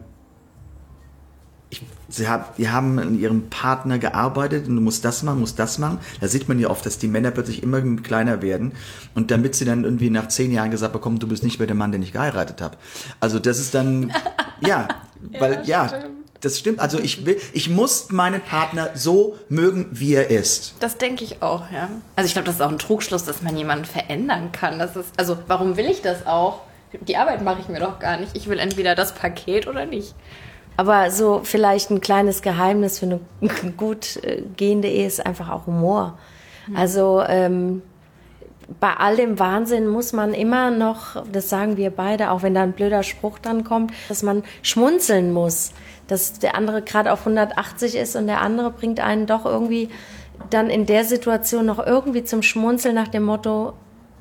Sie haben, die haben an ihrem Partner gearbeitet und du musst das machen, musst das machen. Da sieht man ja oft, dass die Männer plötzlich immer kleiner werden und damit sie dann irgendwie nach zehn Jahren gesagt bekommen, du bist nicht mehr der Mann, den ich geheiratet habe. Also das ist dann, ja, weil, ja, ja das stimmt. Also ich will, ich muss meinen Partner so mögen, wie er ist. Das denke ich auch, ja. Also ich glaube, das ist auch ein Trugschluss, dass man jemanden verändern kann. Das ist, also warum will ich das auch? Die Arbeit mache ich mir doch gar nicht. Ich will entweder das Paket oder nicht. Aber so vielleicht ein kleines Geheimnis für eine gut äh, gehende Ehe ist einfach auch Humor. Mhm. Also ähm, bei all dem Wahnsinn muss man immer noch, das sagen wir beide, auch wenn da ein blöder Spruch dann kommt, dass man schmunzeln muss. Dass der andere gerade auf 180 ist und der andere bringt einen doch irgendwie dann in der Situation noch irgendwie zum Schmunzeln nach dem Motto,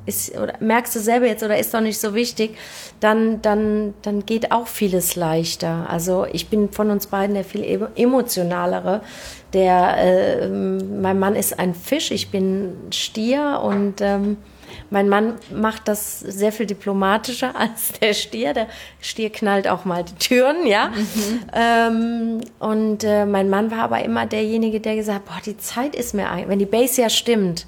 ist, oder merkst du selber jetzt oder ist doch nicht so wichtig, dann, dann, dann geht auch vieles leichter. Also ich bin von uns beiden der viel emotionalere. Der, äh, mein Mann ist ein Fisch, ich bin Stier und ähm, mein Mann macht das sehr viel diplomatischer als der Stier. Der Stier knallt auch mal die Türen, ja. Mhm. Ähm, und äh, mein Mann war aber immer derjenige, der gesagt hat, boah, die Zeit ist mir, wenn die Base ja stimmt,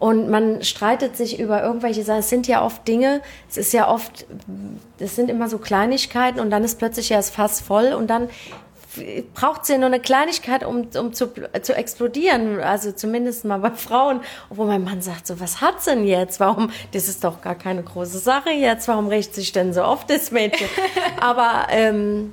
und man streitet sich über irgendwelche Sachen. Es sind ja oft Dinge, es ist ja oft, es sind immer so Kleinigkeiten und dann ist plötzlich ja das Fass voll und dann braucht es ja nur eine Kleinigkeit, um, um zu, zu explodieren. Also zumindest mal bei Frauen. Obwohl mein Mann sagt so, was hat's denn jetzt? Warum? Das ist doch gar keine große Sache jetzt. Warum rächt sich denn so oft das Mädchen? Aber ähm,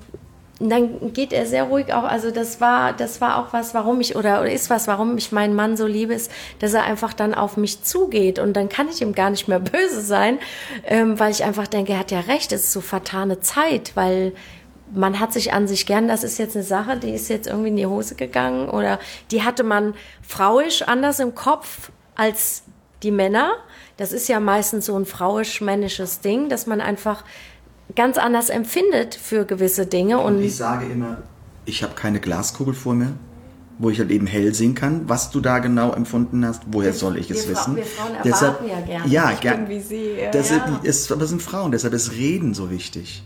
und dann geht er sehr ruhig auch. Also das war, das war auch was, warum ich oder, oder ist was, warum ich meinen Mann so liebe, ist, dass er einfach dann auf mich zugeht und dann kann ich ihm gar nicht mehr böse sein, ähm, weil ich einfach denke, er hat ja recht, es ist so vertane Zeit, weil man hat sich an sich gern, das ist jetzt eine Sache, die ist jetzt irgendwie in die Hose gegangen oder die hatte man frauisch anders im Kopf als die Männer. Das ist ja meistens so ein frauisch-männisches Ding, dass man einfach ganz anders empfindet für gewisse Dinge. Und, und ich sage immer, ich habe keine Glaskugel vor mir, wo ich halt eben hell sehen kann, was du da genau empfunden hast. Woher soll ich es wir wissen? wir Frauen erwarten deshalb, ja gerne. Ja, gern. Wie sie, ja. Das ja. Ist, aber sind Frauen, deshalb ist Reden so wichtig.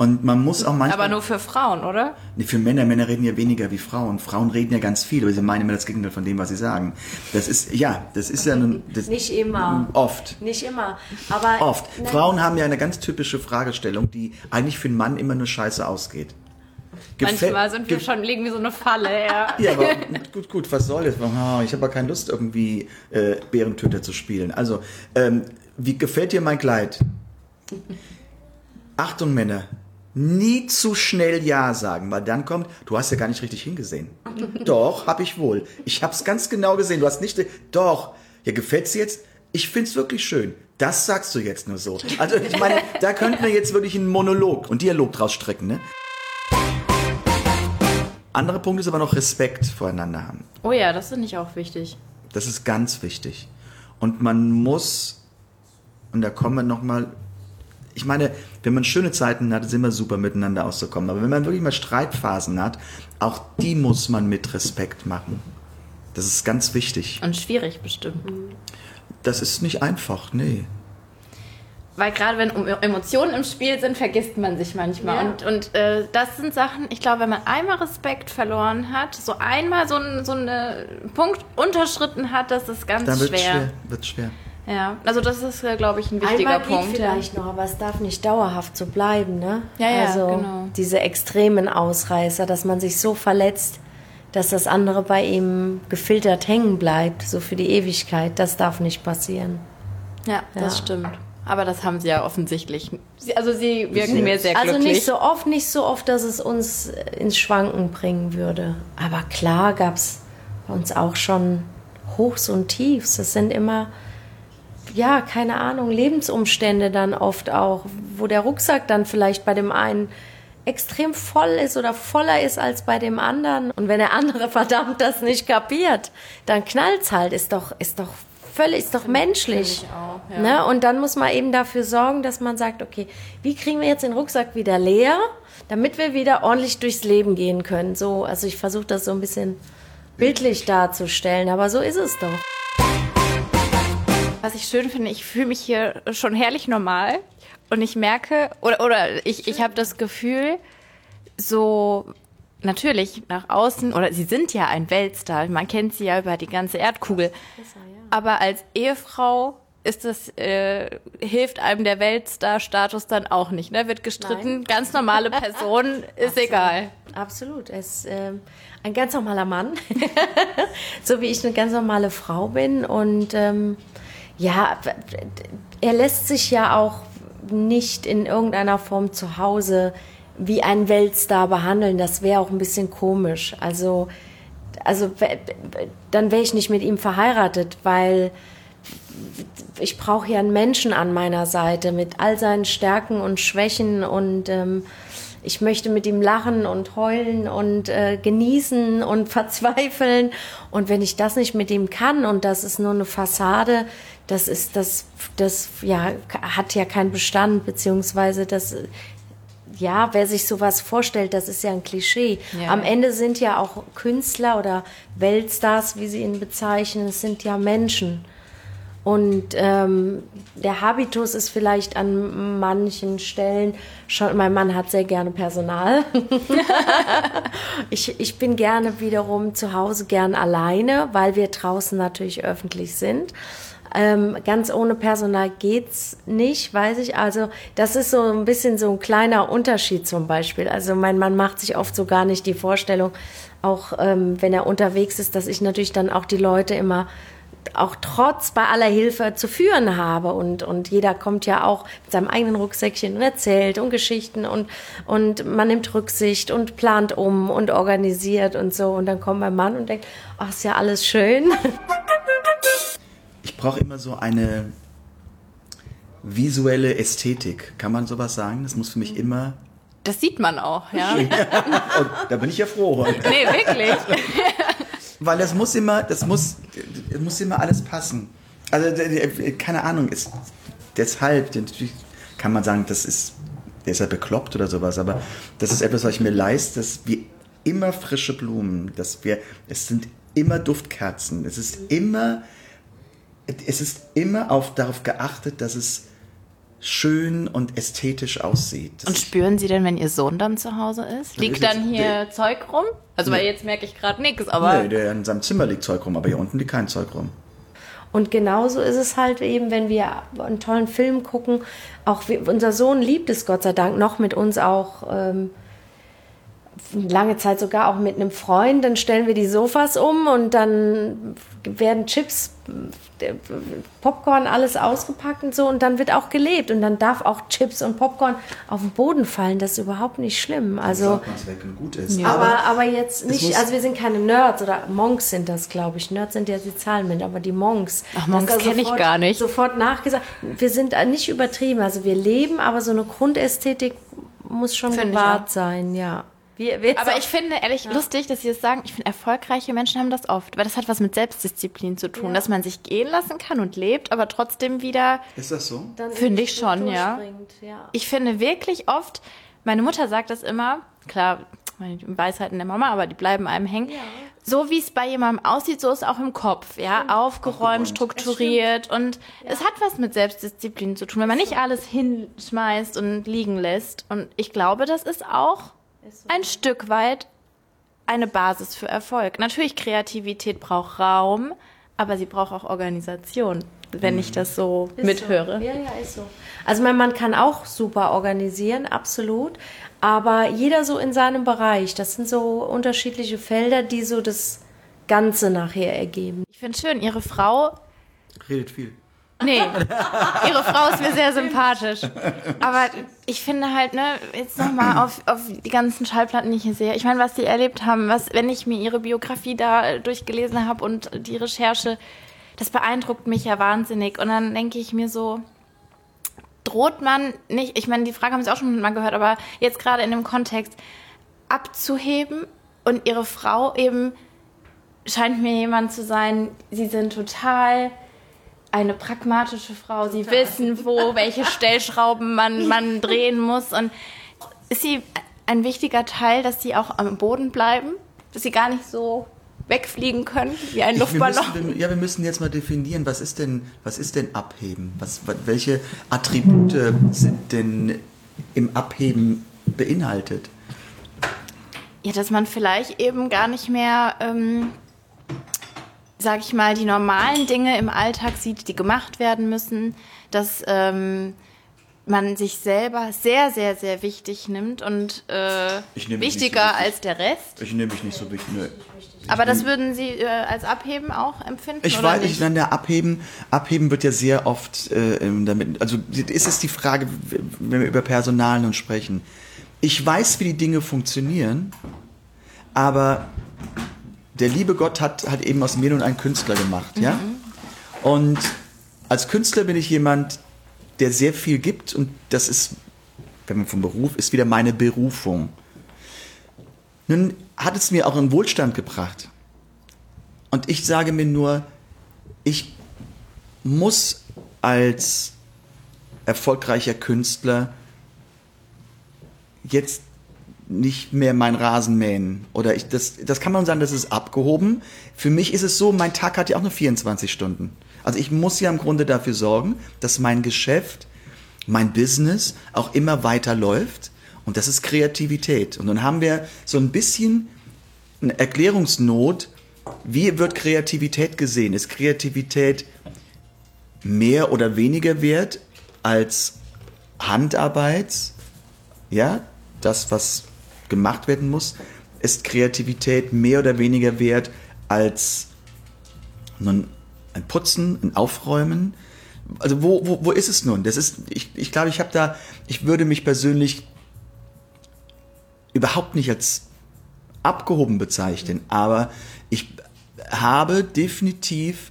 Und man muss auch manchmal. Aber nur für Frauen, oder? Nee, für Männer. Männer reden ja weniger wie Frauen. Frauen reden ja ganz viel, aber sie meinen immer das Gegenteil von dem, was sie sagen. Das ist, ja, das ist ja nun. Das, Nicht immer. Oft. Nicht immer. Aber. Oft. Nein. Frauen haben ja eine ganz typische Fragestellung, die eigentlich für einen Mann immer nur scheiße ausgeht. Gefäll Manchmal sind wir schon, legen wie so eine Falle, ja. ja, aber gut, gut, was soll das? Oh, ich habe aber keine Lust, irgendwie äh, Bärentöter zu spielen. Also, ähm, wie gefällt dir mein Kleid? Achtung, Männer, nie zu schnell Ja sagen, weil dann kommt, du hast ja gar nicht richtig hingesehen. Doch, hab ich wohl. Ich hab's ganz genau gesehen. Du hast nicht. Doch. Ja, gefällt's jetzt? Ich find's wirklich schön. Das sagst du jetzt nur so. Also, ich meine, da könnten wir jetzt wirklich einen Monolog und Dialog draus strecken, ne? Andere Punkt ist aber noch Respekt voreinander haben. Oh ja, das finde ich auch wichtig. Das ist ganz wichtig. Und man muss, und da kommen wir nochmal, ich meine, wenn man schöne Zeiten hat, ist immer super miteinander auszukommen. Aber wenn man wirklich mal Streitphasen hat, auch die muss man mit Respekt machen. Das ist ganz wichtig. Und schwierig bestimmt. Das ist nicht einfach, nee. Weil gerade wenn Emotionen im Spiel sind, vergisst man sich manchmal. Ja. Und, und äh, das sind Sachen, ich glaube, wenn man einmal Respekt verloren hat, so einmal so, ein, so einen Punkt unterschritten hat, das ist ganz Dann wird schwer. schwer. Wird schwer. Ja, also das ist, äh, glaube ich, ein wichtiger Einmal Punkt. Geht vielleicht noch, aber es darf nicht dauerhaft so bleiben, ne? Ja, ja, also genau. diese extremen Ausreißer, dass man sich so verletzt, dass das andere bei ihm gefiltert hängen bleibt, so für die Ewigkeit, das darf nicht passieren. Ja, das Ja. stimmt. Aber das haben sie ja offensichtlich. Sie, also sie wirken sehr- mir sehr glücklich. Also nicht so oft, nicht so oft, dass es uns ins Schwanken bringen würde. Aber klar gab es bei uns auch schon Hochs und Tiefs. Das sind immer, ja, keine Ahnung, Lebensumstände dann oft auch, wo der Rucksack dann vielleicht bei dem einen extrem voll ist oder voller ist als bei dem anderen. Und wenn der andere verdammt das nicht kapiert, dann knallt's halt. Ist doch, ist doch völlig, ist doch menschlich. auch, ja. ne? Und dann muss man eben dafür sorgen, dass man sagt, okay, wie kriegen wir jetzt den Rucksack wieder leer, damit wir wieder ordentlich durchs Leben gehen können. So, also ich versuche das so ein bisschen bildlich darzustellen, aber so ist es doch. Was ich schön finde, ich fühle mich hier schon herrlich normal und ich merke, oder, oder ich, ich habe das Gefühl, so natürlich nach außen, oder sie sind ja ein Weltstar, man kennt sie ja über die ganze Erdkugel, aber als Ehefrau ist das, äh, hilft einem der Weltstar-Status dann auch nicht, ne? Wird gestritten, Nein. ganz normale Person, ist egal. Absolut. Er ist ähm, ein ganz normaler Mann, so wie ich eine ganz normale Frau bin. Und ähm, ja, er lässt sich ja auch nicht in irgendeiner Form zu Hause wie ein Weltstar behandeln. Das wäre auch ein bisschen komisch. Also, also dann wäre ich nicht mit ihm verheiratet, weil ich brauche ja einen Menschen an meiner Seite mit all seinen Stärken und Schwächen und ähm, ich möchte mit ihm lachen und heulen und äh, genießen und verzweifeln. Und wenn ich das nicht mit ihm kann und das ist nur eine Fassade, das ist das, das ja hat ja keinen Bestand beziehungsweise das ja, wer sich sowas vorstellt, das ist ja ein Klischee. Ja. Am Ende sind ja auch Künstler oder Weltstars, wie sie ihn bezeichnen, es sind ja Menschen. Und ähm, der Habitus ist vielleicht an manchen Stellen schon, mein Mann hat sehr gerne Personal. ich, ich bin gerne wiederum zu Hause gern alleine, weil wir draußen natürlich öffentlich sind. Ähm, ganz ohne Personal geht's nicht, weiß ich. Also das ist so ein bisschen so ein kleiner Unterschied zum Beispiel. Also mein Mann macht sich oft so gar nicht die Vorstellung, auch ähm, wenn er unterwegs ist, dass ich natürlich dann auch die Leute immer auch trotz bei aller Hilfe zu führen habe und, und jeder kommt ja auch mit seinem eigenen Rucksäckchen und erzählt und Geschichten und, und man nimmt Rücksicht und plant um und organisiert und so und dann kommt mein Mann und denkt, ach, ist ja alles schön. Ich brauche immer so eine visuelle Ästhetik. Kann man sowas sagen? Das muss für mich immer. Das sieht man auch, ja. Da bin ich ja froh. Nee, wirklich. Weil das muss immer, das muss, das muss immer alles passen. Also keine Ahnung, ist deshalb natürlich kann man sagen, das ist, der ist ja bekloppt oder sowas, aber das ist etwas, was ich mir leiste, dass wir immer frische Blumen, dass wir, es sind immer Duftkerzen, es ist immer, es ist immer auf, darauf geachtet, dass es schön und ästhetisch aussieht. Das Und spüren Sie denn, wenn Ihr Sohn dann zu Hause ist? Liegt dann hier Zeug rum? Also, weil jetzt merke ich gerade nichts, aber. nee, der in seinem Zimmer liegt Zeug rum, aber hier unten liegt kein Zeug rum. Und genauso ist es halt eben, wenn wir einen tollen Film gucken. Auch wir, unser Sohn liebt es Gott sei Dank noch mit uns auch ähm, lange Zeit sogar auch mit einem Freund, dann stellen wir die Sofas um und dann werden Chips, Popcorn, alles ausgepackt und so und dann wird auch gelebt und dann darf auch Chips und Popcorn auf den Boden fallen, das ist überhaupt nicht schlimm. Also, gut ist. Ja. Aber, aber jetzt nicht, also wir sind keine Nerds oder Monks sind das, glaube ich. Nerds sind ja die Zahlenmänner, aber die Monks. Ach, Monks kenne ich gar nicht. Sofort nachgesagt. Wir sind nicht übertrieben, also wir leben, aber so eine Grundästhetik muss schon Find gewahrt sein, ja. Wie, aber ich finde ehrlich ja. lustig, dass Sie das sagen. Ich finde, erfolgreiche Menschen haben das oft, weil das hat was mit Selbstdisziplin zu tun, ja. dass man sich gehen lassen kann und lebt, aber trotzdem wieder. Ist das so? Finde ich schon, ja. ja. Ich finde wirklich oft, meine Mutter sagt das immer, klar, Weisheiten der Mama, aber die bleiben einem hängen. Ja. So wie es bei jemandem aussieht, so ist es auch im Kopf, ja, aufgeräumt, aufgeräumt, strukturiert und ja. es hat was mit Selbstdisziplin zu tun, wenn man nicht alles hinschmeißt und liegen lässt. Und ich glaube, das ist auch ein Stück weit eine Basis für Erfolg. Natürlich, Kreativität braucht Raum, aber sie braucht auch Organisation, wenn ich das so ist mithöre. So. Ja, ja, ist so. Also man kann auch super organisieren, absolut. Aber jeder so in seinem Bereich. Das sind so unterschiedliche Felder, die so das Ganze nachher ergeben. Ich finde schön, Ihre Frau redet viel. Nee, ihre Frau ist mir sehr sympathisch. Aber ich finde halt, ne, jetzt nochmal auf, auf die ganzen Schallplatten, die ich hier sehe. Ich meine, was die erlebt haben, was, wenn ich mir ihre Biografie da durchgelesen habe und die Recherche, das beeindruckt mich ja wahnsinnig. Und dann denke ich mir so, droht man nicht, ich meine, die Frage haben Sie auch schon mal gehört, aber jetzt gerade in dem Kontext, abzuheben und ihre Frau eben scheint mir jemand zu sein, sie sind total eine pragmatische Frau. Sie Total. wissen, wo welche Stellschrauben man, man drehen muss. Und ist sie ein wichtiger Teil, dass sie auch am Boden bleiben? Dass sie gar nicht so wegfliegen können wie ein Luftballon? Wir müssen, ja, wir müssen jetzt mal definieren, was ist denn, was ist denn Abheben? Was, welche Attribute sind denn im Abheben beinhaltet? Ja, dass man vielleicht eben gar nicht mehr ähm, sag ich mal, die normalen Dinge im Alltag sieht, die gemacht werden müssen, dass ähm, man sich selber sehr, sehr, sehr wichtig nimmt und äh, wichtiger so als der Rest. Ich nehme mich nicht so wichtig. Nö. Aber das würden Sie äh, als Abheben auch empfinden? Ich weiß, nicht? ich nenne Abheben. Abheben wird ja sehr oft äh, damit. Also ist es die Frage, wenn wir über Personal nun sprechen. Ich weiß, wie die Dinge funktionieren, aber der liebe Gott hat, hat eben aus mir nun einen Künstler gemacht, ja? Und als Künstler bin ich jemand, der sehr viel gibt und das ist, wenn man vom Beruf, ist wieder meine Berufung. Nun hat es mir auch einen Wohlstand gebracht. Und ich sage mir nur, ich muss als erfolgreicher Künstler jetzt nicht mehr mein Rasen mähen. Oder ich, das, das kann man sagen, das ist abgehoben. Für mich ist es so, mein Tag hat ja auch nur 24 Stunden. Also ich muss ja im Grunde dafür sorgen, dass mein Geschäft, mein Business auch immer weiter läuft. Und das ist Kreativität. Und dann haben wir so ein bisschen eine Erklärungsnot. Wie wird Kreativität gesehen? Ist Kreativität mehr oder weniger wert als Handarbeit? Ja, das, was gemacht werden muss, ist Kreativität mehr oder weniger wert als ein Putzen, ein Aufräumen. Also wo, wo, wo ist es nun? Das ist, ich, ich glaube, ich habe da, ich würde mich persönlich überhaupt nicht als abgehoben bezeichnen, aber ich habe definitiv,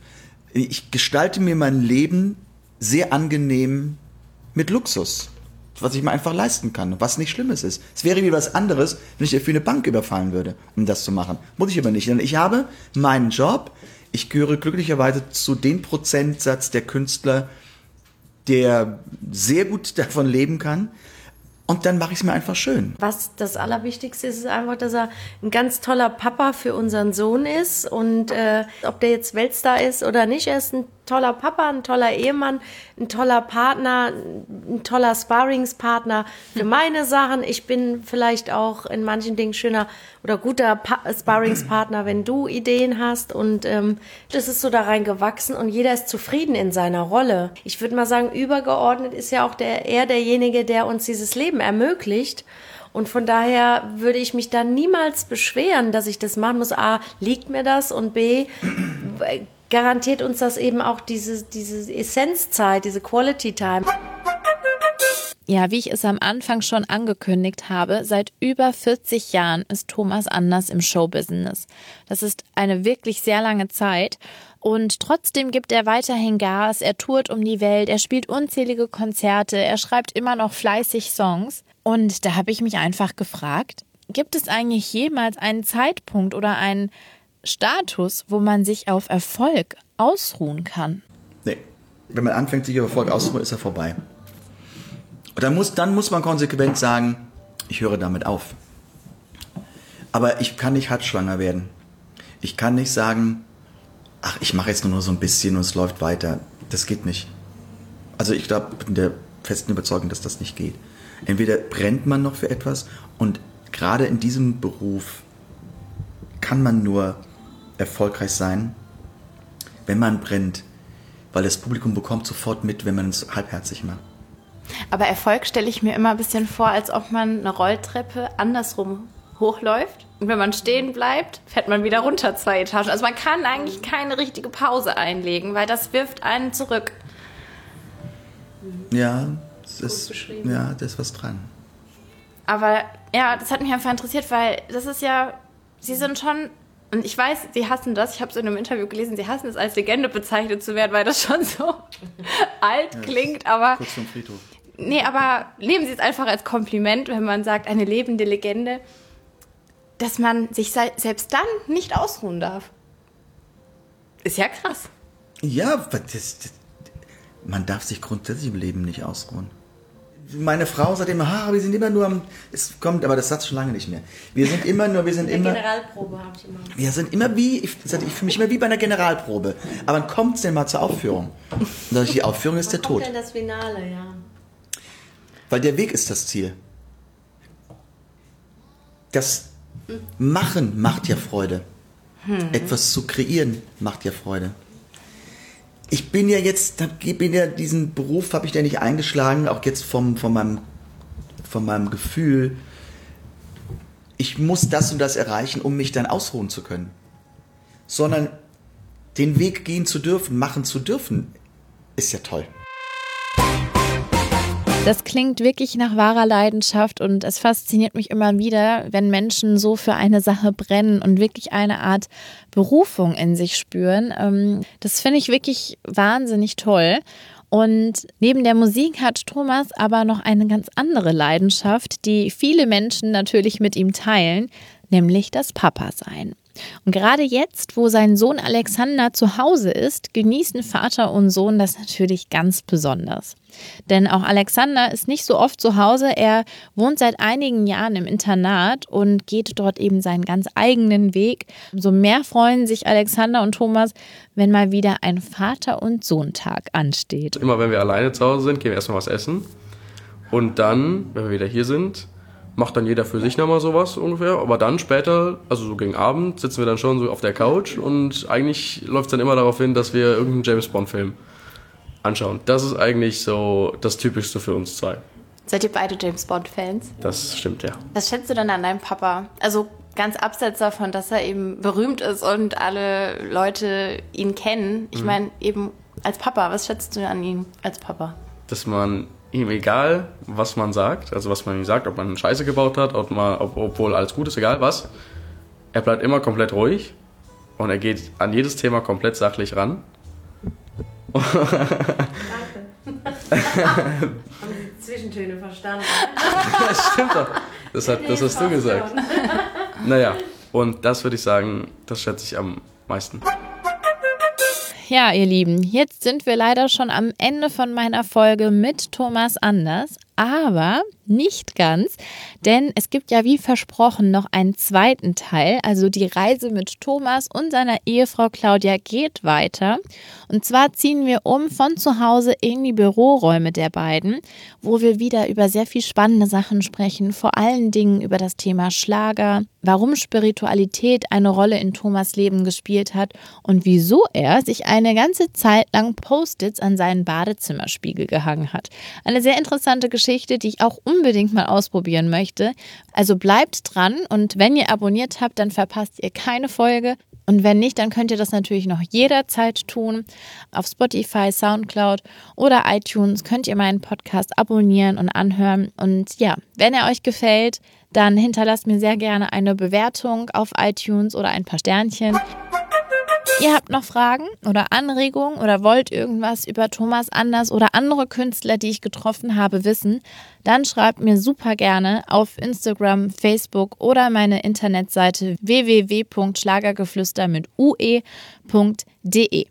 ich gestalte mir mein Leben sehr angenehm mit Luxus was ich mir einfach leisten kann, was nicht Schlimmes ist. Es wäre wie was anderes, wenn ich dafür eine Bank überfallen würde, um das zu machen. Muss ich aber nicht, denn ich habe meinen Job, ich gehöre glücklicherweise zu dem Prozentsatz der Künstler, der sehr gut davon leben kann. Und dann mache ich es mir einfach schön. Was das Allerwichtigste ist, ist einfach, dass er ein ganz toller Papa für unseren Sohn ist. Und äh, ob der jetzt Weltstar ist oder nicht, er ist ein toller Papa, ein toller Ehemann, ein toller Partner, ein toller Sparringspartner für meine Sachen. Ich bin vielleicht auch in manchen Dingen schöner oder guter pa Sparringspartner, wenn du Ideen hast. Und ähm, das ist so da rein gewachsen und jeder ist zufrieden in seiner Rolle. Ich würde mal sagen, übergeordnet ist ja auch der, er derjenige, der uns dieses Leben ermöglicht. Und von daher würde ich mich da niemals beschweren, dass ich das machen muss. A, liegt mir das und B, garantiert uns das eben auch diese, diese Essenzzeit, diese Quality Time. Ja, wie ich es am Anfang schon angekündigt habe, seit über 40 Jahren ist Thomas Anders im Showbusiness. Das ist eine wirklich sehr lange Zeit. Und trotzdem gibt er weiterhin Gas, er tourt um die Welt, er spielt unzählige Konzerte, er schreibt immer noch fleißig Songs. Und da habe ich mich einfach gefragt, gibt es eigentlich jemals einen Zeitpunkt oder einen Status, wo man sich auf Erfolg ausruhen kann? Nee. Wenn man anfängt, sich auf Erfolg auszuruhen, ist er vorbei. Und dann muss, dann muss man konsequent sagen, ich höre damit auf. Aber ich kann nicht hartschwanger werden. Ich kann nicht sagen, ach, ich mache jetzt nur noch so ein bisschen und es läuft weiter. Das geht nicht. Also ich glaube, bin der festen Überzeugung, dass das nicht geht. Entweder brennt man noch für etwas und gerade in diesem Beruf kann man nur erfolgreich sein, wenn man brennt, weil das Publikum bekommt sofort mit, wenn man es halbherzig macht. Aber Erfolg stelle ich mir immer ein bisschen vor, als ob man eine Rolltreppe andersrum hochläuft. Und wenn man stehen bleibt, fährt man wieder runter zwei Etagen. Also man kann eigentlich keine richtige Pause einlegen, weil das wirft einen zurück. Ja, das ist, ja, da ist was dran. Aber ja, das hat mich einfach interessiert, weil das ist ja, sie sind schon, und ich weiß, sie hassen das, ich habe es in einem Interview gelesen, sie hassen es als Legende bezeichnet zu werden, weil das schon so alt ja, klingt, aber... Kurz zum Friedhof. Nee, aber nehmen Sie es einfach als Kompliment, wenn man sagt, eine lebende Legende, dass man sich selbst dann nicht ausruhen darf. Ist ja krass. Ja, das, das, man darf sich grundsätzlich im Leben nicht ausruhen. Meine Frau sagt immer, ha, wir sind immer nur am, es kommt, aber das sagt schon lange nicht mehr. Wir sind immer nur, wir sind In immer. Generalprobe habe ich immer. Wir sind immer wie, ich, ich fühle mich immer wie bei einer Generalprobe. Aber wann kommt es denn mal zur Aufführung? Und die Aufführung ist der Tod. Kommt denn das Finale, ja. Weil der Weg ist das Ziel. Das Machen macht ja Freude. Hm. Etwas zu kreieren macht ja Freude. Ich bin ja jetzt, bin ja diesen Beruf habe ich ja nicht eingeschlagen, auch jetzt vom, von meinem, von meinem Gefühl. Ich muss das und das erreichen, um mich dann ausruhen zu können. Sondern den Weg gehen zu dürfen, machen zu dürfen, ist ja toll. Das klingt wirklich nach wahrer Leidenschaft und es fasziniert mich immer wieder, wenn Menschen so für eine Sache brennen und wirklich eine Art Berufung in sich spüren. Ähm, das finde ich wirklich wahnsinnig toll. Und neben der Musik hat Thomas aber noch eine ganz andere Leidenschaft, die viele Menschen natürlich mit ihm teilen, nämlich das Papa-Sein. Und gerade jetzt, wo sein Sohn Alexander zu Hause ist, genießen Vater und Sohn das natürlich ganz besonders. Denn auch Alexander ist nicht so oft zu Hause. Er wohnt seit einigen Jahren im Internat und geht dort eben seinen ganz eigenen Weg. Umso mehr freuen sich Alexander und Thomas, wenn mal wieder ein Vater- und Sohntag ansteht. Immer wenn wir alleine zu Hause sind, gehen wir erstmal was essen. Und dann, wenn wir wieder hier sind, macht dann jeder für sich nochmal sowas ungefähr. Aber dann später, also so gegen Abend, sitzen wir dann schon so auf der Couch und eigentlich läuft es dann immer darauf hin, dass wir irgendeinen James Bond-Film anschauen. Das ist eigentlich so das Typischste für uns zwei. Seid ihr beide James Bond-Fans? Das stimmt, ja. Was schätzt du dann an deinem Papa? Also ganz abseits davon, dass er eben berühmt ist und alle Leute ihn kennen. Ich mhm. meine, eben als Papa, was schätzt du an ihm als Papa? Dass man ihm egal, was man sagt, also was man ihm sagt, ob man Scheiße gebaut hat, ob man, ob, obwohl alles gut ist, egal was, er bleibt immer komplett ruhig und er geht an jedes Thema komplett sachlich ran. Danke. Zwischentöne verstanden? das stimmt doch. Das, hat, das hast du gesagt. Naja, und das würde ich sagen, das schätze ich am meisten. Ja, ihr Lieben, jetzt sind wir leider schon am Ende von meiner Folge mit Thomas Anders. Aber nicht ganz, denn es gibt ja wie versprochen noch einen zweiten Teil. Also die Reise mit Thomas und seiner Ehefrau Claudia geht weiter. Und zwar ziehen wir um von zu Hause in die Büroräume der beiden, wo wir wieder über sehr viel spannende Sachen sprechen, vor allen Dingen über das Thema Schlager, warum Spiritualität eine Rolle in Thomas Leben gespielt hat und wieso er sich eine ganze Zeit lang Post-its an seinen Badezimmerspiegel gehangen hat. Eine sehr interessante Geschichte, die ich auch unbedingt mal ausprobieren möchte. Also bleibt dran und wenn ihr abonniert habt, dann verpasst ihr keine Folge. Und wenn nicht, dann könnt ihr das natürlich noch jederzeit tun. Auf Spotify, Soundcloud oder iTunes könnt ihr meinen Podcast abonnieren und anhören. Und ja, wenn er euch gefällt, dann hinterlasst mir sehr gerne eine Bewertung auf iTunes oder ein paar Sternchen. Ihr habt noch Fragen oder Anregungen oder wollt irgendwas über Thomas Anders oder andere Künstler, die ich getroffen habe, wissen, dann schreibt mir super gerne auf Instagram, Facebook oder meine Internetseite www.schlagergeflüster mit ue.de.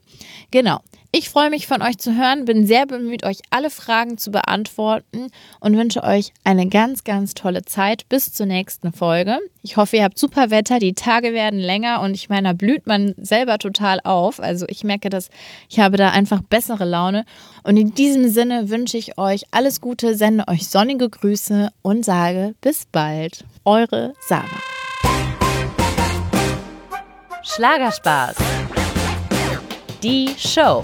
Genau. Ich freue mich von euch zu hören, bin sehr bemüht, euch alle Fragen zu beantworten und wünsche euch eine ganz, ganz tolle Zeit bis zur nächsten Folge. Ich hoffe, ihr habt super Wetter, die Tage werden länger und ich meine, da blüht man selber total auf. Also ich merke, dass ich habe da einfach bessere Laune. Und in diesem Sinne wünsche ich euch alles Gute, sende euch sonnige Grüße und sage bis bald. Eure Sarah. Schlagerspaß. Die Show.